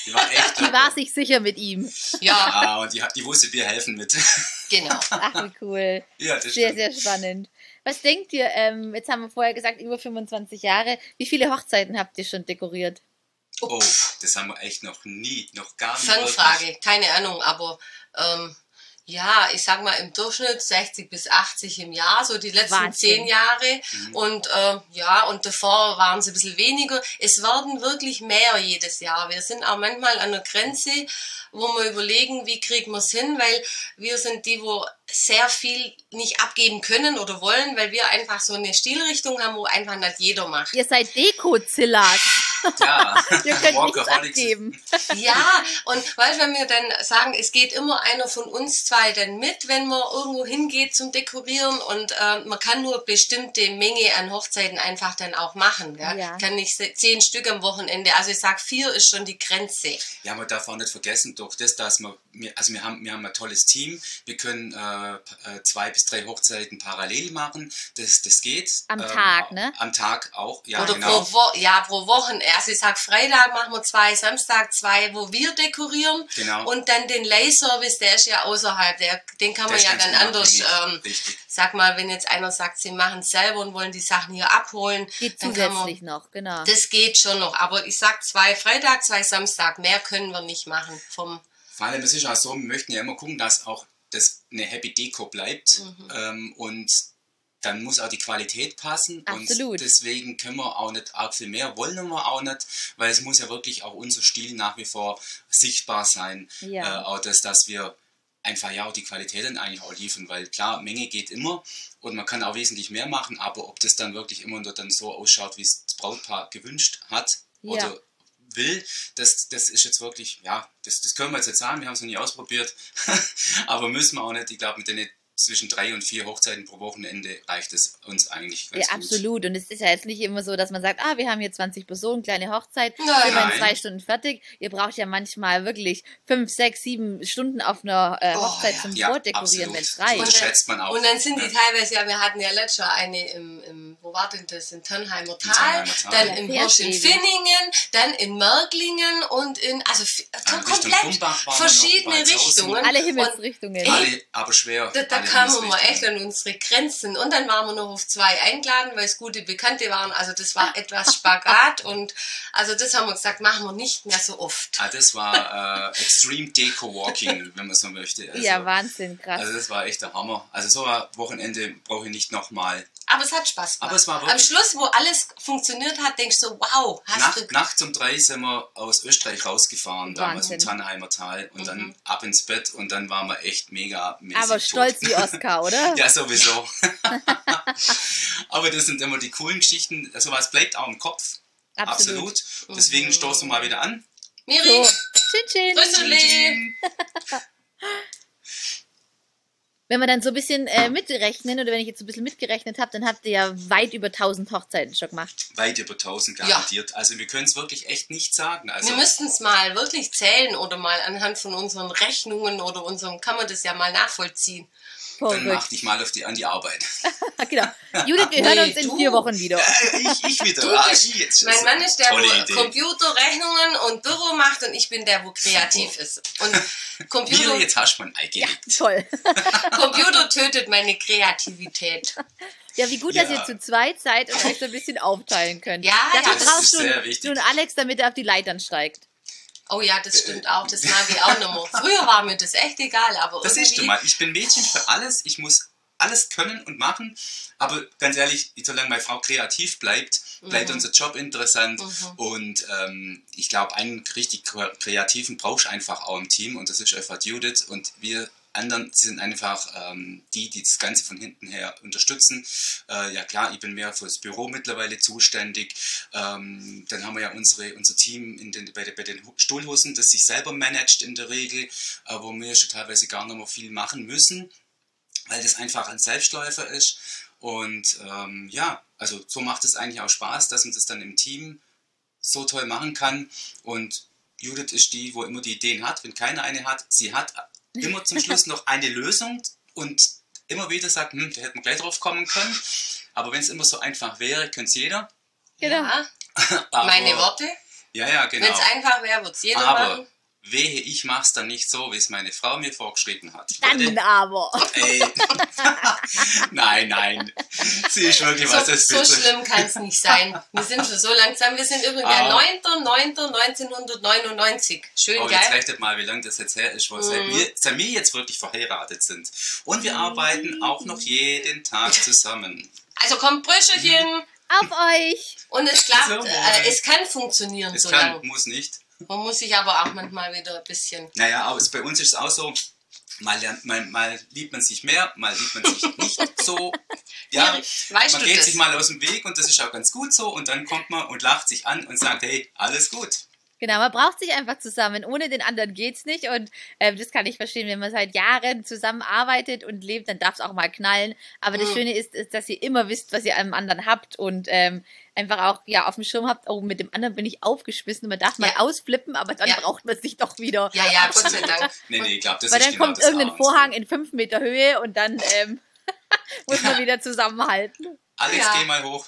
Die war echt Die war sich sicher mit ihm. Ja, Ah, und die, die wusste, wir helfen mit. genau. Ach, wie cool. ja, das Sehr, stimmt. sehr spannend. Was denkt ihr, ähm, jetzt haben wir vorher gesagt, über 25 Jahre, wie viele Hochzeiten habt ihr schon dekoriert? Oh, das haben wir echt noch nie, noch gar nicht. Fangfrage, keine Ahnung, aber ähm, ja, ich sag mal im Durchschnitt 60 bis 80 im Jahr, so die letzten Wahnsinn. zehn Jahre. Mhm. Und äh, ja, und davor waren es ein bisschen weniger. Es werden wirklich mehr jedes Jahr. Wir sind auch manchmal an der Grenze, wo wir überlegen, wie kriegen wir es hin, weil wir sind die, wo sehr viel nicht abgeben können oder wollen, weil wir einfach so eine Stilrichtung haben, wo einfach nicht jeder macht. Ihr seid Deko-Zillas. Ja, Ihr könnt nichts abgeben. Ja, und weißt, wenn wir dann sagen, es geht immer einer von uns zwei dann mit, wenn man irgendwo hingeht zum Dekorieren und äh, man kann nur bestimmte Menge an Hochzeiten einfach dann auch machen. Gell? Ja. Kann nicht zehn Stück am Wochenende. Also ich sag, vier ist schon die Grenze. Ja, man darf auch nicht vergessen, durch das, dass wir, also wir haben, wir haben ein tolles Team, wir können äh, äh, zwei bis drei Hochzeiten parallel machen, das, das geht. Am Tag, ne? Am Tag auch, ja Oder genau. pro, Wo ja, pro Wochenende. Also ich sag Freitag machen wir zwei, Samstag zwei, wo wir dekorieren. Genau. Und dann den Leihservice, der ist ja außerhalb. Der, den kann man ja dann anders, ähm, Richtig. sag mal, wenn jetzt einer sagt, sie machen es selber und wollen die Sachen hier abholen. Geht dann kann man- zusätzlich noch, genau. Das geht schon noch. Aber ich sag zwei Freitag, zwei Samstag. Mehr können wir nicht machen. Vom, Vor allem, es ist auch so, wir möchten ja immer gucken, dass auch das eine Happy Deko bleibt. Mhm. Ähm, und dann muss auch die Qualität passen. Absolut. Und deswegen können wir auch nicht arg viel mehr, wollen wir auch nicht, weil es muss ja wirklich auch unser Stil nach wie vor sichtbar sein. Ja. Äh, auch das, dass wir einfach ja auch die Qualität dann eigentlich auch liefern, weil klar, Menge geht immer und man kann auch wesentlich mehr machen, aber ob das dann wirklich immer nur dann so ausschaut, wie es das Brautpaar gewünscht hat Ja. oder will, das, das ist jetzt wirklich, ja, das, das können wir jetzt nicht sagen, wir haben es noch nie ausprobiert, aber müssen wir auch nicht, ich glaube mit den zwischen drei und vier Hochzeiten pro Wochenende reicht es uns eigentlich ganz Ja, gut. absolut. Und es ist ja jetzt nicht immer so, dass man sagt, ah, wir haben hier 20 Personen, kleine Hochzeit, Nein. sind wir in Nein. zwei Stunden fertig. Ihr braucht ja manchmal wirklich fünf, sechs, sieben Stunden auf einer äh, Oh, Hochzeit ja. zum Ja, Vordekorieren, wenn es Und reicht. das schätzt man auch. Und dann sind die Ja. teilweise, ja, wir hatten ja letztes Jahr eine im, im wo war denn das, in Tannheimer Tal, Tal. dann im Hirsch in. Finningen, dann in Mörglingen und in, also Richtung komplett verschiedene. Richtungen. Alle Himmelsrichtungen. Alle, aber schwer. da, da kamen wir echt an unsere Grenzen. Und dann waren wir noch auf zwei eingeladen, weil es gute Bekannte waren. Also das war etwas Spagat und also das haben wir gesagt, machen wir nicht mehr so oft. Ah, das war äh, Extreme Deco Walking, wenn man so möchte. Also, ja, Wahnsinn, krass. Also das war echt der Hammer. Also so ein Wochenende brauche ich nicht nochmal. Aber es hat Spaß gemacht. Aber es war Am Schluss, wo alles funktioniert hat, denkst du, wow, hast Nacht, du nachts um drei sind wir aus Österreich rausgefahren, damals im Wahnsinn. Tannheimer Tal und Mhm. dann ab ins Bett und dann waren wir echt mega mäßig Aber stolz tot. wie Oscar, oder? Ja, sowieso. Aber das sind immer die coolen Geschichten. Sowas bleibt auch im Kopf. Absolut. Absolut. Deswegen stoßen wir mal wieder an. Miri, So, tschin, tschin. Wenn wir dann so ein bisschen äh, mitrechnen, oder wenn ich jetzt so ein bisschen mitgerechnet habe, dann habt ihr ja weit über 1000 Hochzeiten schon gemacht. Weit über 1000 garantiert. Also wir können es wirklich echt nicht sagen. Also Wir müssten es mal wirklich zählen oder mal anhand von unseren Rechnungen oder unserem, kann man das ja mal nachvollziehen. Dann mach Verrückt. dich mal auf die, an die Arbeit. genau. Judith, wir hören Nee, uns in du. vier Wochen wieder. Äh, ich, ich wieder. Du Ah, ich jetzt. mein Mann ist der, wo Idee. Computerrechnungen und Büro macht und ich bin der, wo kreativ ist. Und Computer, jetzt hast du mein Ei Ja, toll. Computer tötet meine Kreativität. Ja, wie gut, dass Ja. ihr zu zweit seid und euch so ein bisschen aufteilen könnt. Ja, Dafür ja, das brauchst ist du sehr einen- wichtig. du einen Alex, damit er auf die Leitern steigt. Oh ja, das stimmt auch. Das mag ich auch noch mal. Früher war mir das echt egal, aber Das ist du mal. Ich bin Mädchen für alles. Ich muss alles können und machen. Aber ganz ehrlich, solange meine Frau kreativ bleibt, bleibt Mhm. unser Job interessant. Und ähm, ich glaube, einen richtig kre- kreativen brauchst du einfach auch im Team. Und das ist einfach Judith. Und wir anderen sind einfach ähm, die, die das Ganze von hinten her unterstützen. Äh, ja klar, ich bin mehr fürs Büro mittlerweile zuständig. Ähm, dann haben wir ja unsere, unser Team in den, bei, den, bei den Stuhlhussen, das sich selber managt in der Regel, äh, wo wir schon teilweise gar nicht mehr viel machen müssen, weil das einfach ein Selbstläufer ist. Und ähm, ja, also so macht es eigentlich auch Spaß, dass man das dann im Team so toll machen kann. Und Judith ist die, wo immer die Ideen hat. Wenn keiner eine hat, sie hat immer zum Schluss noch eine Lösung und immer wieder sagt, hm, da hätten wir gleich drauf kommen können. Aber wenn es immer so einfach wäre, könnte es jeder. Genau. Ja, Aber, meine Worte. Ja, ja, genau. Wenn es einfach wäre, würde es jeder Aber machen. Wehe, ich mach's dann nicht so, wie es meine Frau mir vorgeschrieben hat. Dann Leute, aber. ey. nein, nein. Sie ist wirklich was, So, das so bitte. schlimm kann es nicht sein. Wir sind schon so langsam. Wir sind übrigens Ah. der 9.9.1999. Schön, Oh, jetzt geil? rechnet mal, wie lange das jetzt her ist, wo seit, wir, seit wir jetzt wirklich verheiratet sind. Und wir arbeiten auch noch jeden Tag zusammen. Also kommt Brüsselchen Auf euch. und es klappt. So, äh, es kann funktionieren Es so kann, lang. muss nicht. Man muss sich aber auch manchmal wieder ein bisschen. Naja, aber es, bei uns ist es auch so, mal, lernt, mal, mal liebt man sich mehr, mal liebt man sich nicht so. Ja, Ja, weißt man du geht das? sich mal aus dem Weg und das ist auch ganz gut so und dann kommt man und lacht sich an und sagt, hey, alles gut. Genau, man braucht sich einfach zusammen. Ohne den anderen geht's nicht. Und ähm, das kann ich verstehen, wenn man seit Jahren zusammenarbeitet und lebt, dann darf es auch mal knallen. Aber das Mhm. Schöne ist, ist, dass ihr immer wisst, was ihr am anderen habt und ähm, einfach auch ja auf dem Schirm habt. Oh, mit dem anderen bin ich aufgeschmissen. Man darf mal Ja. ausflippen, aber dann Ja. braucht man sich doch wieder. Ja, ja, Gott sei Dank. Nee, nee, ich glaube, das Weil ist dann genau kommt irgendein. Vorhang in fünf Meter Höhe und dann ähm, muss man wieder zusammenhalten. Alex, Ja. geh mal hoch.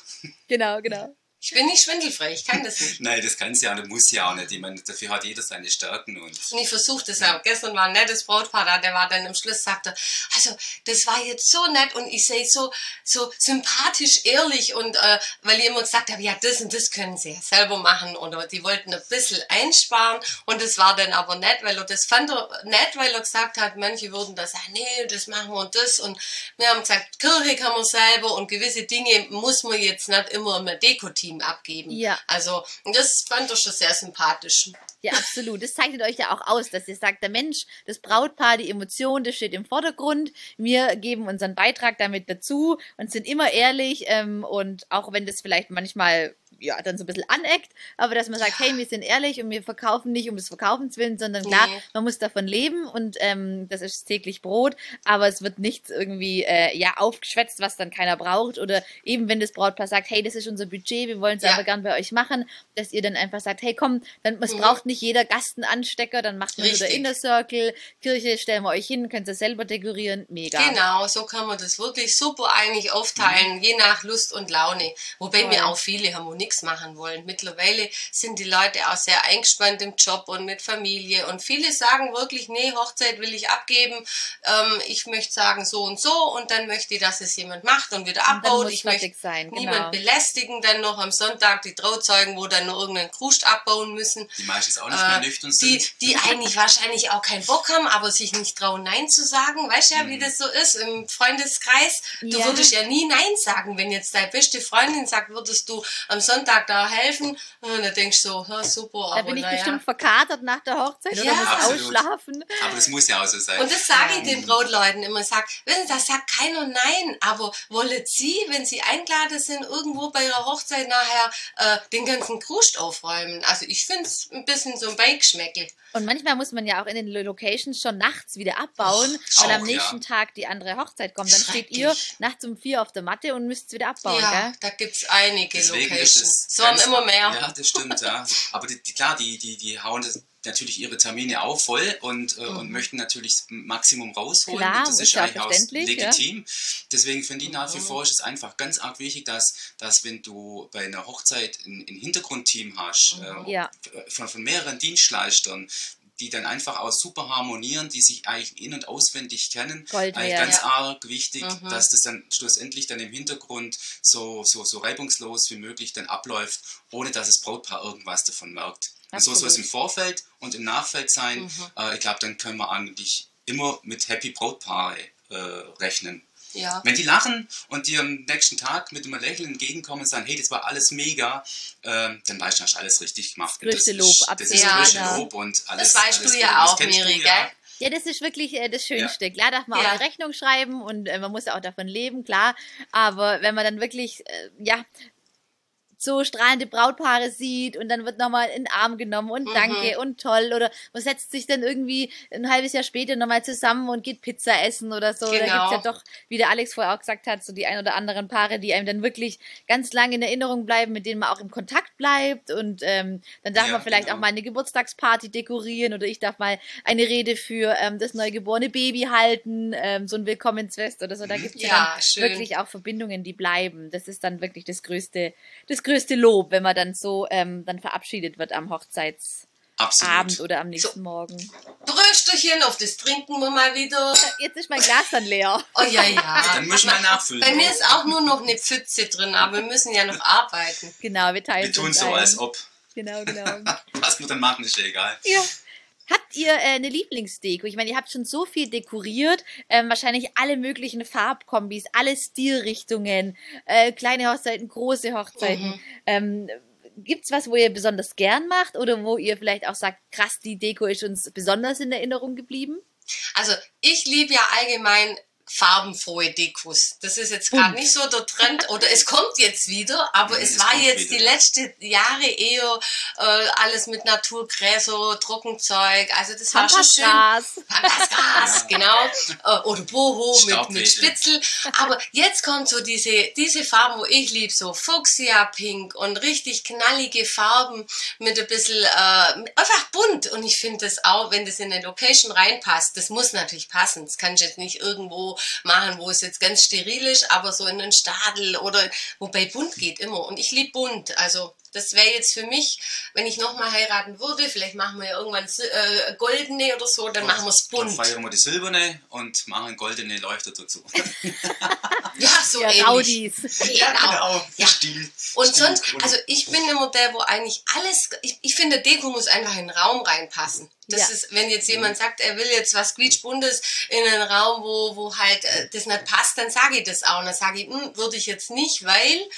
Genau, genau. Ich bin nicht schwindelfrei, ich kann das nicht. Nein, das kann sie ja und muss ja auch nicht. Ich meine, dafür hat jeder seine Stärken und. Und ich versuche das auch. Gestern war ein nettes Brautpaar da, der war dann am Schluss, sagte, also das war jetzt so nett und ich sehe so, so sympathisch, ehrlich und äh, weil ich immer gesagt habe, ja, das und das können sie ja selber machen oder die wollten ein bisschen einsparen und das war dann aber nett, weil er das fand er nett, weil er gesagt hat, manche würden da sagen, nee, das machen wir und das und wir haben gesagt, Kirche kann man selber und gewisse Dinge muss man jetzt nicht immer im Deko-Team abgeben. Ja. Also das fand er schon sehr sympathisch. Ja, absolut. Das zeichnet euch ja auch aus, dass ihr sagt, der Mensch, das Brautpaar, die Emotion, das steht im Vordergrund. Wir geben unseren Beitrag damit dazu und sind immer ehrlich. Ähm, und auch wenn das vielleicht manchmal ja, dann so ein bisschen aneckt, aber dass man sagt, hey, wir sind ehrlich und wir verkaufen nicht um des Verkaufens willen, sondern klar, Nee. man muss davon leben und ähm, das ist täglich Brot, aber es wird nichts irgendwie äh, ja aufgeschwätzt, was dann keiner braucht oder eben wenn das Brautpaar sagt, hey, das ist unser Budget, wir wollen es Ja. aber gern bei euch machen, dass ihr dann einfach sagt, hey, komm, dann es Mhm. braucht nicht jeder Gastenanstecker, dann macht man Richtig. Inner Circle, Kirche stellen wir euch hin, könnt ihr selber dekorieren, mega. Genau, so kann man das wirklich super eigentlich aufteilen, je nach Lust und Laune. Wobei Toll. wir auch viele wo nichts machen wollen. Mittlerweile sind die Leute auch sehr eingespannt im Job und mit Familie. Und viele sagen wirklich, nee, Hochzeit will ich abgeben. Ähm, ich möchte sagen so und so und dann möchte ich, dass es jemand macht und wieder Und abbaut. muss Ich möchte sein, niemand genau. belästigen dann noch am Sonntag, die Trauzeugen, wo dann noch irgendeinen Krust abbauen müssen. Die meistens auch nicht mehr Äh, nüchtern die, sind. die eigentlich wahrscheinlich auch keinen Bock haben, aber sich nicht trauen, Nein zu sagen. Weißt ja, wie das so ist im Freundeskreis. Du Ja. würdest ja nie Nein sagen, wenn jetzt deine beste Freundin sagt, würdest du am Sonntag da helfen. Und dann denkst du so, ja, super, Da aber bin ich naja. bestimmt verkatert nach der Hochzeit oder Ja. muss Absolut. ausschlafen. Aber das muss ja auch so sein. Und das sage ich den Brautleuten immer. Ich sag, wissen Sie, das sagt keiner Nein, aber wollen Sie, wenn Sie eingeladen sind, irgendwo bei Ihrer Hochzeit nachher äh, den ganzen Krust aufräumen? Also ich finde es ein bisschen so ein Beigeschmäckel. Und manchmal muss man ja auch in den Locations schon nachts wieder abbauen, Och, weil am nächsten ja. Tag die andere Hochzeit kommt. Dann steht ihr nachts um vier auf der Matte und müsst wieder abbauen, ja, gell? da gibt es einige Deswegen ist es ganz- immer mehr. Ja, das stimmt, ja. Aber die, die, klar, die, die, die hauen das natürlich ihre Termine auch voll und, äh, und möchten natürlich das Maximum rausholen. Klar, und das ist ist eigentlich auch verständlich, ja. legitim. Deswegen finde ich nach wie vor ist es einfach ganz arg wichtig, dass, dass wenn du bei einer Hochzeit ein, ein Hintergrundteam hast, äh, Ja. von, von mehreren Dienstleistern, die dann einfach auch super harmonieren, die sich eigentlich in- und auswendig kennen. Gold eigentlich ganz ja. arg wichtig, Mhm. dass das dann schlussendlich dann im Hintergrund so, so, so reibungslos wie möglich dann abläuft, ohne dass das Brautpaar irgendwas davon merkt. Und so soll es im. Vorfeld und im Nachfeld sein. Mhm. Äh, ich glaube, dann können wir eigentlich immer mit Happy Brautpaare äh, rechnen. Ja. Wenn die lachen und dir am nächsten Tag mit einem Lächeln entgegenkommen und sagen, hey, das war alles mega, ähm, dann weißt du, hast du alles richtig gemacht. Größte das Lob, ist, Das ist das größte Ja, Lob und alles. Das weißt alles du ja Das auch, Miri, ja. gell? Ja, das ist wirklich äh, das Schönste. Klar darf man Ja. auch eine Rechnung schreiben und äh, man muss ja auch davon leben, klar. Aber wenn man dann wirklich, äh, ja, so strahlende Brautpaare sieht und dann wird nochmal in den Arm genommen und Mhm. danke und toll oder man setzt sich dann irgendwie ein halbes Jahr später nochmal zusammen und geht Pizza essen oder so. Da Genau. gibt's ja doch, wie der Alex vorher auch gesagt hat, so die ein oder anderen Paare, die einem dann wirklich ganz lange in Erinnerung bleiben, mit denen man auch im Kontakt bleibt und ähm, dann darf Ja, man vielleicht genau. auch mal eine Geburtstagsparty dekorieren oder ich darf mal eine Rede für ähm, das neugeborene Baby halten, ähm, so ein Willkommensfest oder so. Da gibt's ja, Ja, wirklich auch Verbindungen, die bleiben. Das ist dann wirklich das größte, das größte Lob, wenn man dann so ähm, dann verabschiedet wird am Hochzeitsabend Absolut. oder am nächsten Morgen. Brösterchen, auf das trinken wir mal wieder. Jetzt ist mein Glas dann leer. Oh ja, ja. Dann müssen wir nachfüllen. Bei mir ist auch nur noch eine Pfütze drin, aber wir müssen ja noch arbeiten. Genau, wir teilen Wir tun so, ein. als ob. Genau, genau. Was wir dann machen, ist ja egal. Ja. Habt ihr äh, eine Lieblingsdeko? Ich meine, ihr habt schon so viel dekoriert, ähm, wahrscheinlich alle möglichen Farbkombis, alle Stilrichtungen, äh, kleine Hochzeiten, große Hochzeiten. Mhm. Ähm, gibt's was, wo ihr besonders gern macht oder wo ihr vielleicht auch sagt, krass, die Deko ist uns besonders in Erinnerung geblieben? Also ich liebe ja allgemein farbenfrohe Dekos. Das ist jetzt gerade nicht so der Trend oder es kommt jetzt wieder, aber Ja, es es war jetzt wieder. die letzten Jahre eher äh, alles mit Naturgräser, Trockenzeug. Also das war schon schön. Pampasgras. Genau. Äh, Oder Boho mit, mit. Spitzel. Aber jetzt kommt so diese, diese Farben, wo ich liebe, so Fuchsia-Pink und richtig knallige Farben mit ein bisschen, äh, einfach bunt. Und ich finde das auch, wenn das in eine Location reinpasst, das muss natürlich passen. Das kann ich jetzt nicht irgendwo machen, wo es jetzt ganz steril ist, aber so in den Stadel oder wobei bunt geht immer. Und ich liebe bunt. Also das wäre jetzt für mich, wenn ich nochmal heiraten würde, vielleicht machen wir ja irgendwann äh, goldene oder so, dann machen wir es bunt. Dann feiern wir die silberne und machen goldene Leuchter dazu. ja, so ja, ähnlich. Raudis. Ja, genau. Ja. Stil. Und Stil, sonst, also ich bin immer der, wo eigentlich alles, ich, ich finde, Deko muss einfach in den Raum reinpassen. Das Ja. ist, wenn jetzt jemand sagt, er will jetzt was quietschbuntes in einen Raum, wo, wo halt äh, das nicht passt, dann sage ich das auch. Und dann sage ich, hm, würde ich jetzt nicht, weil,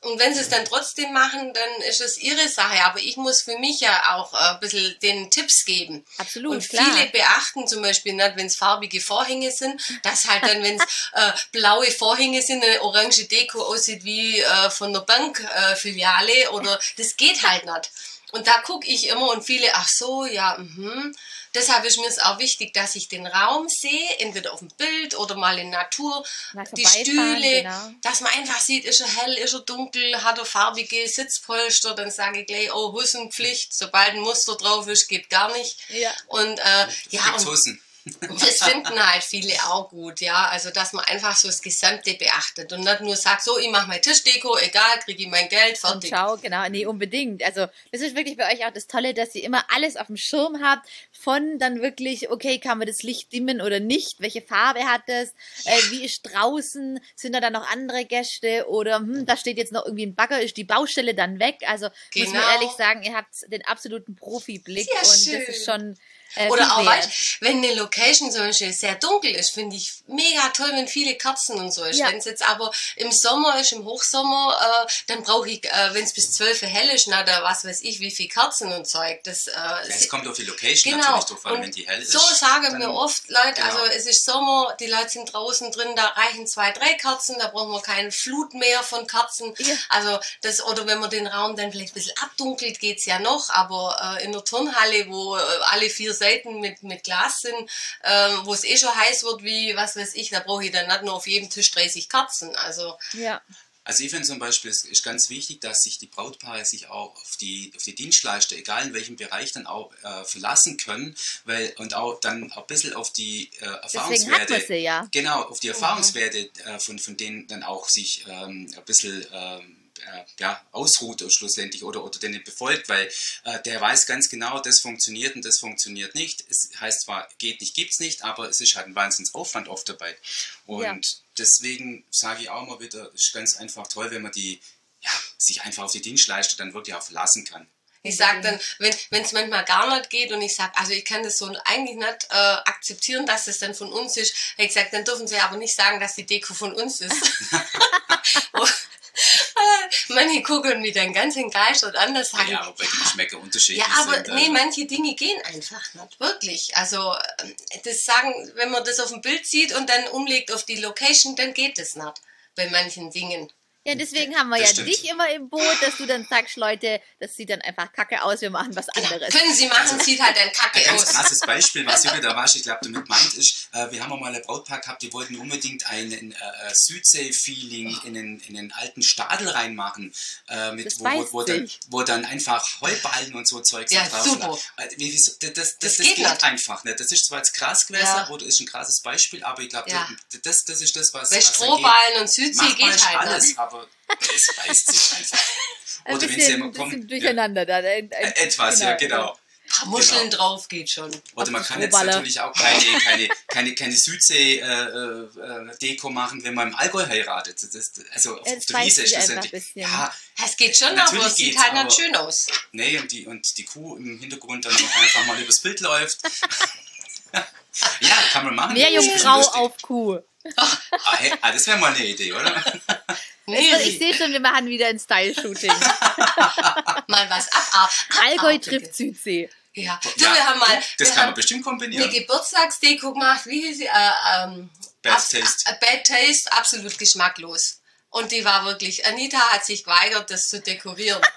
und wenn sie es dann trotzdem machen, dann ist es ihre Sache. Aber ich muss für mich ja auch äh, ein bisschen den Tipps geben. Absolut, Und klar. viele beachten zum Beispiel nicht, wenn es farbige Vorhänge sind, dass halt dann, wenn es äh, blaue Vorhänge sind, eine orange Deko aussieht wie äh, von der Bankfiliale äh, Filiale oder das geht halt nicht. Und da gucke ich immer und viele, ach so, ja, mhm. Deshalb ist mir es auch wichtig, dass ich den Raum sehe, entweder auf dem Bild oder mal in Natur, Mal die Stühle, genau. dass man einfach sieht, ist er hell, ist er dunkel, hat er farbige Sitzpolster, dann sage ich gleich, oh, Hussenpflicht, sobald ein Muster drauf ist, geht gar nicht. Ja. Und äh, ja, und Franzosen. Das finden halt viele auch gut, ja. Also, dass man einfach so das Gesamte beachtet und nicht nur sagt, so, ich mache meine Tischdeko, egal, kriege ich mein Geld, Und fertig. ciao, genau, nee, unbedingt. Also, das ist wirklich bei euch auch das Tolle, dass ihr immer alles auf dem Schirm habt, von dann wirklich, okay, kann man das Licht dimmen oder nicht, welche Farbe hat es, äh, wie ist draußen, sind da dann noch andere Gäste oder, hm, da steht jetzt noch irgendwie ein Bagger, ist die Baustelle dann weg? Also, muss man Genau. ehrlich sagen, ihr habt den absoluten Profiblick Sehr und schön. das ist schon äh, Oder auch, weißt, wenn eine Location zum Beispiel sehr dunkel ist, finde ich mega toll, wenn viele Kerzen und so ist. Ja. Wenn es jetzt aber im Sommer ist, im Hochsommer, äh, dann brauche ich, äh, wenn es bis 12 Uhr hell ist, na, da was weiß ich, wie viel Kerzen und Zeug. Das, äh, Ja, es kommt auf die Location Genau. natürlich drauf an, Und wenn die hell ist. So sagen mir oft Leute, genau. also es ist Sommer, die Leute sind draußen drin, da reichen zwei, drei Kerzen, da brauchen wir keinen Flut mehr von Kerzen. Ja. Also das, oder wenn man den Raum dann vielleicht ein bisschen abdunkelt, geht's ja noch, aber äh, in der Turnhalle, wo äh, alle vier Seiten mit, mit Glas sind, ähm, wo es eh schon heiß wird, wie, was weiß ich, da brauche ich dann nicht nur auf jedem Tisch 30 Kerzen. Also Ja, Also ich finde zum Beispiel, es ist ganz wichtig, dass sich die Brautpaare sich auch auf die, auf die Dienstleister, egal in welchem Bereich, dann auch äh, verlassen können, weil und auch dann auch ein bisschen auf die äh, deswegen hat Erfahrungswerte, man sie ja. genau, auf die Erfahrungswerte äh, von, von denen dann auch sich ähm, ein bisschen ähm, äh, ja, ausruht schlussendlich oder, oder denen befolgt, weil äh, der weiß ganz genau, das funktioniert und das funktioniert nicht. Es heißt zwar, geht nicht, gibt's nicht, aber es ist halt ein Wahnsinnsaufwand oft dabei. Und Ja. deswegen sage ich auch mal wieder, es ist ganz einfach toll, wenn man die, ja, sich einfach auf die Dienstleister dann wirklich auch verlassen kann. Ich sag dann, wenn es manchmal gar nicht geht und ich sag, also ich kann das so eigentlich nicht äh, akzeptieren, dass das dann von uns ist. Ich gesagt, dann dürfen sie aber nicht sagen, dass die Deko von uns ist. Manche gucken mich dann ganz entgeistert an, das sage Ja, wobei die Geschmäcker unterschiedlich Ja, aber sind. nee, ähm, manche Dinge gehen einfach nicht, wirklich. Also ähm, das sagen, wenn man das auf dem Bild sieht und dann umlegt auf die Location, dann geht das nicht bei manchen Dingen. Ja, deswegen haben wir Das ja stimmt. dich immer im Boot, dass du dann sagst, Leute, das sieht dann einfach kacke aus, wir machen was anderes. Können Sie machen, sieht halt dann kacke Ein ganz aus. krasses Beispiel, was Jürgen da war, ich glaube, damit meint, ist, äh, wir haben auch mal ein Brautpaar gehabt, die wollten unbedingt ein äh, Südsee-Feeling in den, in den alten Stadel reinmachen, äh, mit, Das wo, wo, wo, dann, wo dann einfach Heuballen und so Zeugs Ja, drauf super. Äh, Das, das, das, Das das geht geht, nicht. einfach nicht. Das ist zwar jetzt krass gewesen, Ja. oder ist ein krasses Beispiel, aber ich glaube, Ja. das, das ist das, was. Bei. Strohballen und Südsee geht halt alles, nicht. Aber es beißt sich einfach. Ein Oder wenn sie bisschen, immer ein bisschen kommen. Ja, durcheinander da. Ein- ein- äh, etwas, ja, genau. Ein paar Muscheln drauf geht schon. Oder man kann jetzt natürlich auch keine, keine, keine, keine Südsee-Deko machen, wenn man im Allgäu heiratet. Das, das- also auf, auf der Wiese ist das ja, ein bisschen. ja, Es geht schon, Natürlich aber es sieht halt nicht schön aus. nee, und die, und die Kuh im Hintergrund dann auch einfach mal übers Bild läuft. ja, kann man machen. Mehr Das Jungfrau auf Kuh. Ah, hey, ah, das wäre mal eine Idee, oder? Nee, Also ich sehe schon, wir machen wieder ein Style-Shooting. mal was ab, ab, Allgäu abarbeiten. trifft Südsee. Ja, du, Ja, wir haben mal Das wir kann haben man bestimmt eine kombinieren. Geburtstagsdeko gemacht. Wie hieß sie? Äh, ähm, Bad ab- Taste. Bad Taste, absolut geschmacklos. Und die war wirklich, Anita hat sich geweigert, das zu dekorieren.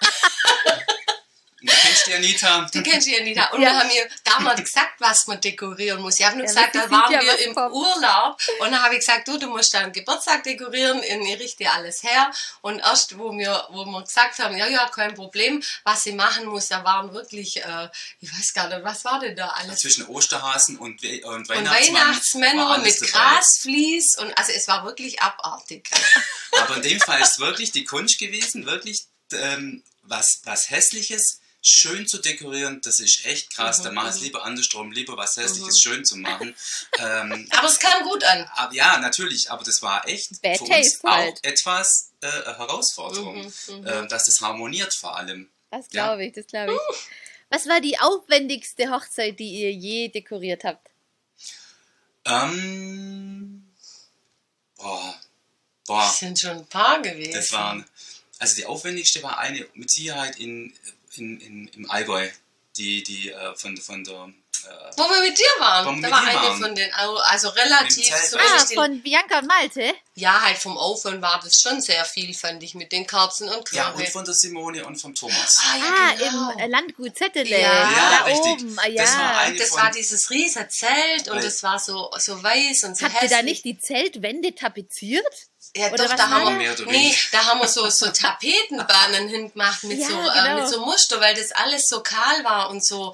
Und du kennst die Anita. Du kennst die Anita. Und Ja. wir haben ihr damals gesagt, was man dekorieren muss. Ich habe nur Ja, gesagt, da waren ja, wir im kommt. Urlaub. Und dann habe ich gesagt, du, du musst deinen Geburtstag dekorieren. Und ich richte dir alles her. Und erst, wo wir, wo wir gesagt haben, ja, ja, kein Problem, was sie machen muss, da waren wirklich, äh, ich weiß gar nicht, was war denn da alles? Zwischen Osterhasen und, We und Und Weihnachtsmann war Weihnachtsmänner alles mit dabei. Grasvlies. Und also es war wirklich abartig. Aber in dem Fall ist wirklich die Kunst gewesen, wirklich ähm, was, was Hässliches schön zu dekorieren, das ist echt krass. Mhm, da mache ich es lieber andersrum, lieber was Hässliches schön zu machen. ähm, Aber es kam gut an. aber ja, natürlich, aber das war echt Bad für uns auch halt. etwas äh, Herausforderung, Mhm, äh, dass das harmoniert vor allem. Das Ja. glaube ich, das glaube ich. Was war die aufwendigste Hochzeit, die ihr je dekoriert habt? Ähm, boah, boah, Das sind schon ein paar gewesen. das waren, also die aufwendigste war eine mit Sicherheit in, in, in, im Allgäu, die, die äh, von, von der, äh, Wo wir mit dir waren. Da mit war eine waren. von den, Au- also relativ, zumindest Ah, von Bianca und Malte? ja, halt vom Aufwand war das schon sehr viel, fand ich, mit den Kerzen und ja, Körbe. und von der Simone und vom Thomas. ah, ja, Ah, genau. im Landgut Zettele. Ja, da richtig. oben. Ah, ja. Das war ein- das von- war dieses riesige Zelt und es war so, so weiß und so Habt ihr hässlich. da nicht die Zeltwände tapeziert? Ja, Oder doch, was da haben wir, oder nee, da haben wir so, so Tapetenbahnen hingemacht mit, Ja, so, genau. äh, mit so Muster, weil das alles so kahl war und so,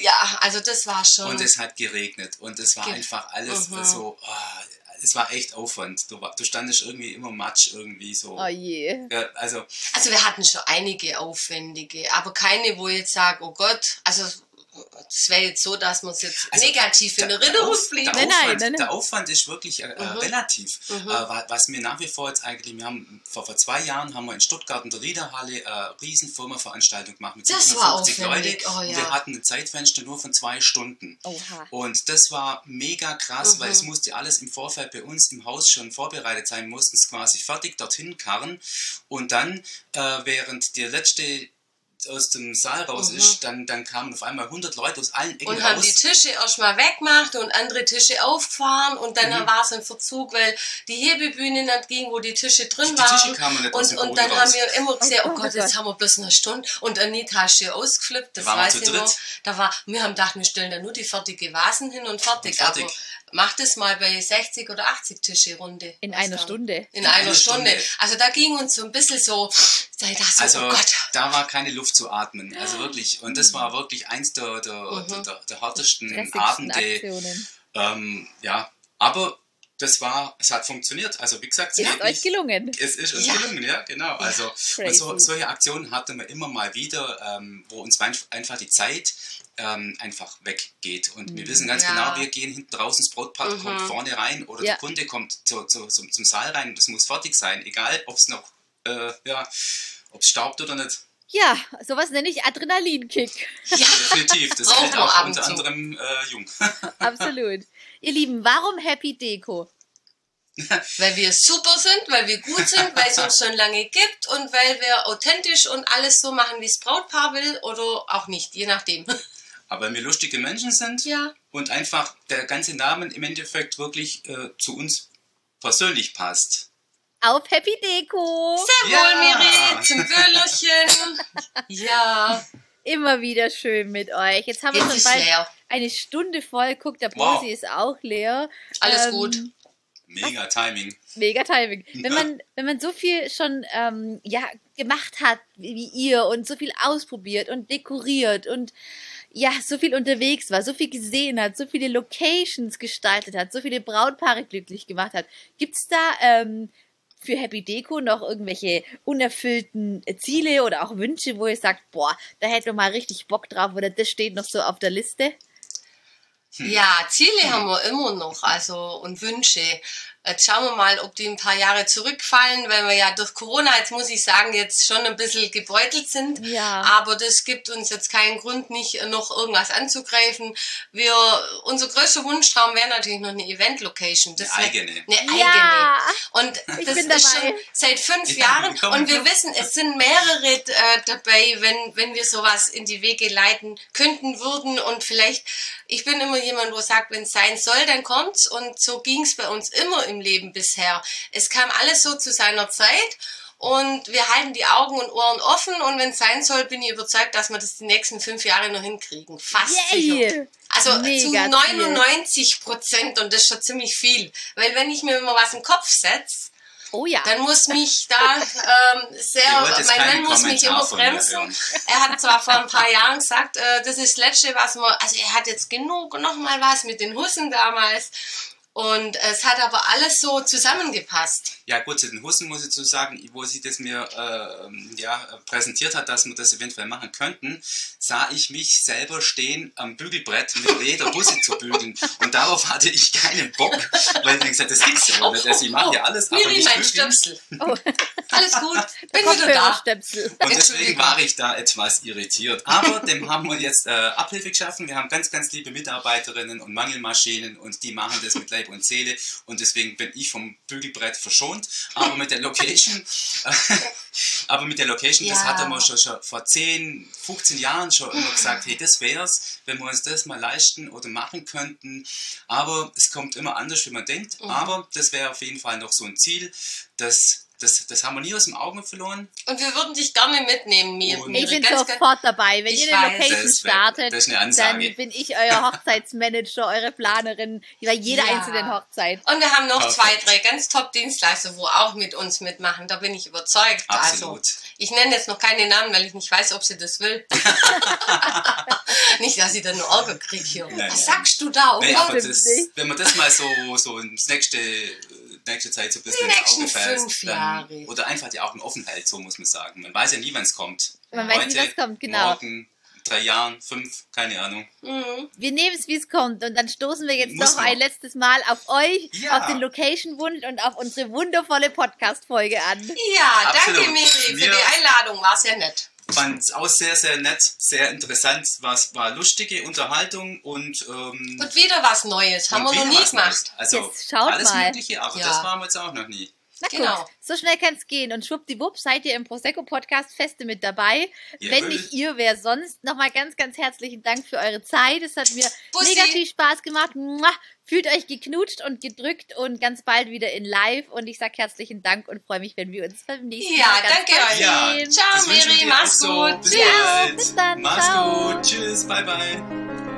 ja, also das war schon. Und es hat geregnet und es war Ge- einfach alles Mhm. so, ah, es war echt Aufwand. Du, du standest irgendwie immer Matsch irgendwie so. Oh je. Ja, also, Also wir hatten schon einige aufwendige, aber keine, wo ich jetzt sage, oh Gott, also es wäre jetzt so, dass man es jetzt Also, negativ in Erinnerung blieb. der, Nein, Aufwand, nein, der Aufwand ist wirklich äh, äh, Mhm. relativ. Mhm. Äh, wa- was mir nach wie vor jetzt eigentlich, wir haben vor, vor zwei Jahren haben wir in Stuttgart in der Riederhalle eine riesen Firmenveranstaltung gemacht mit Das war 750 aufwendig, Leute. oh Und ja. wir hatten ein Zeitfenster nur von zwei Stunden. Oha. Und das war mega krass, Mhm. weil es musste alles im Vorfeld bei uns im Haus schon vorbereitet sein, mussten es quasi fertig dorthin karren. Und dann, äh, während der letzte aus dem Saal raus Mhm. ist, dann, dann kamen auf einmal 100 Leute aus allen Ecken Und haben raus. die Tische erstmal weggemacht und andere Tische aufgefahren und dann Mhm. war es ein Verzug, weil die Hebebühne nicht ging, wo die Tische drin Die waren. Tische kamen nicht aus und, dem und Boden dann raus. haben wir immer gesehen, Oh oh, Gott, oh jetzt haben wir bloß eine Stunde. Und Anita ist hier ausgeflippt, das Da weiß ich noch. dritt. Da war, wir haben gedacht, wir stellen da nur die fertige Vasen hin und fertig. Und fertig. Aber mach das mal bei 60 oder 80 Tische Runde. In einer dann? Stunde. In, In einer einer Stunde. Stunde. Also da ging uns so ein bisschen so, da ich dachte so, Also oh Gott. Da war keine Luft zu atmen, also wirklich. Und das war wirklich eins der, der, Mhm. der, der, der härtesten Abende. Ähm, ja, aber das war, es hat funktioniert. Also wie gesagt, es Ist euch nicht- gelungen. Es ist uns Ja. gelungen, ja, genau. Also so, solche Aktionen hatten wir immer mal wieder, ähm, wo uns einfach die Zeit ähm, einfach weggeht. Und wir wissen ganz Ja. genau, wir gehen hinten draußen, das Brotpack Mhm. kommt vorne rein oder Ja. der Kunde kommt zu, zu, zum, zum Saal rein und das muss fertig sein, egal ob es noch, äh, ja, ob es staubt oder nicht. Ja, sowas nenne ich Adrenalinkick. Ja, Definitiv. Das man auch unter anderem äh, Jung. Absolut. Ihr Lieben, warum Happy Deko? weil wir super sind, weil wir gut sind, weil es uns schon lange gibt und weil wir authentisch und alles so machen, wie es Brautpaar will oder auch nicht, je nachdem. Aber wenn wir lustige Menschen sind Ja. und einfach der ganze Name im Endeffekt wirklich äh, zu uns persönlich passt. Auf Happy Deko. Sehr Ja. wohl, Miri, zum Wöhlerchen. Ja, Immer wieder schön mit euch. Jetzt haben wir jetzt schon ist bald leer. eine Stunde voll. Guckt, der Wow. Posi ist auch leer. Alles Ähm, gut. Mega Timing. Mega Timing. Wenn man, wenn man so viel schon ähm, ja, gemacht hat wie wie ihr und so viel ausprobiert und dekoriert und ja, so viel unterwegs war, so viel gesehen hat, so viele Locations gestaltet hat, so viele Brautpaare glücklich gemacht hat, gibt's da ähm, für Happy Deko noch irgendwelche unerfüllten Ziele oder auch Wünsche, wo ihr sagt, boah, da hätte man mal richtig Bock drauf oder das steht noch so auf der Liste? Ja, Ziele haben wir immer noch, also und Wünsche. Jetzt schauen wir mal, ob die ein paar Jahre zurückfallen, weil wir ja durch Corona, jetzt muss ich sagen, jetzt schon ein bisschen gebeutelt sind. Ja. Aber das gibt uns jetzt keinen Grund, nicht noch irgendwas anzugreifen. Wir, unser größter Wunschtraum wäre natürlich noch eine Event-Location. Eine eigene. Eine eigene. Ja. Und das bin ist dabei. schon seit fünf Ja, Jahren. Und wir wissen, es sind mehrere äh, dabei, wenn, wenn wir sowas in die Wege leiten könnten, würden. Und vielleicht, ich bin immer jemand, wo sagt, wenn es sein soll, dann kommt's. Und so ging's bei uns immer im Leben bisher. Es kam alles so zu seiner Zeit. und wir halten die Augen und Ohren offen und wenn es sein soll, bin ich überzeugt, dass wir das die nächsten fünf Jahre noch hinkriegen. Fast sicher. Yay! Also Mega zu Ziel. 99 Prozent und das ist schon ziemlich viel. Weil wenn ich mir immer was im Kopf setze, Oh ja. dann muss mich da ähm, sehr, mein Mann muss mich immer bremsen. Er hat zwar vor ein paar Jahren gesagt, äh, das ist das Letzte, was man, also er hat jetzt genug, noch mal was mit den Hussen damals. Und es hat aber alles so zusammengepasst. Ja gut, zu den Hussen muss ich zu sagen, wo sie das mir äh, ja, präsentiert hat, dass wir das eventuell machen könnten, sah ich mich selber stehen am Bügelbrett mit jeder Husse zu bügeln. Und darauf hatte ich keinen Bock, weil ich gesagt das gibt's ja wohl nicht. Also ich mache ja alles, aber Miri, nicht mein. Stöpsel. Oh, Alles gut, bin wieder da. Kopfhörerstöpsel. Und deswegen war ich da etwas irritiert. Aber dem haben wir jetzt äh, Abhilfe geschaffen. Wir haben ganz, ganz liebe Mitarbeiterinnen und Mangelmaschinen und die machen das mit Leib und Seele. Und deswegen bin ich vom Bügelbrett verschont. Aber mit der Location, aber mit der Location, das Ja. hatte man schon, schon vor 10, 15 Jahren schon immer gesagt, hey, das wär's, wenn wir uns das mal leisten oder machen könnten. Aber es kommt immer anders, wie man denkt. Mhm. Aber das wäre auf jeden Fall noch so ein Ziel, das, das, das haben wir nie aus dem Auge verloren. Und wir würden dich gerne mitnehmen, Mir-. Ich bin ganz, ganz, sofort dabei. Wenn ihr eine Location das wär- startet, das dann bin ich euer Hochzeitsmanager, eure Planerin bei jeder Ja. einzelnen Hochzeit. Und wir haben noch Perfekt. zwei, drei ganz top Dienstleister, wo auch mit uns mitmachen. Da bin ich überzeugt. Absolut. Also, ich nenne jetzt noch keine Namen, weil ich nicht weiß, ob sie das will. nicht, dass ich dann nur Ärger kriege hier. Nein, Was nein. sagst du da? Nee, Oh, aber das, wenn man das mal so, so ins nächste, nächste Zeit so ein bisschen Die ins Auge nächsten fällt, dann, oder einfach die Augen offen hält, so muss man sagen. Man weiß ja nie, wann es kommt. Man weiß nie, was kommt, genau. Morgen, drei Jahren, fünf, keine Ahnung. Mhm. Wir nehmen es, wie es kommt. Und dann stoßen wir jetzt Muss noch man. ein letztes Mal auf euch, Ja. auf den Location-Wunsch und auf unsere wundervolle Podcast-Folge an. Ja, Absolut. danke Miri für Wir- die Einladung. War sehr nett. Fand es auch sehr, sehr nett, sehr interessant. Was war lustige Unterhaltung und, ähm, Und wieder was Neues. Haben wir noch nie gemacht. Neues. Also Jetzt schaut alles mal. Mögliche, aber Ja. das waren wir jetzt auch noch nie. Na Genau. guckt, so schnell kann es gehen. Und schwuppdiwupp seid ihr im Prosecco-Podcast feste mit dabei. Wenn Jawohl. nicht ihr, wer sonst? Nochmal ganz, ganz herzlichen Dank für eure Zeit. Es hat mir Bussi. mega viel Spaß gemacht. Fühlt euch geknutscht und gedrückt und ganz bald wieder in live. Und ich sag herzlichen Dank und freue mich, wenn wir uns beim nächsten Ja, Mal ganz danke bald euch. Ja, sehen. Ciao, Miri, mach's auch so. gut. Bis Tschüss. bald. Bis dann. Mach's Ciao. gut. Tschüss. Bye, bye.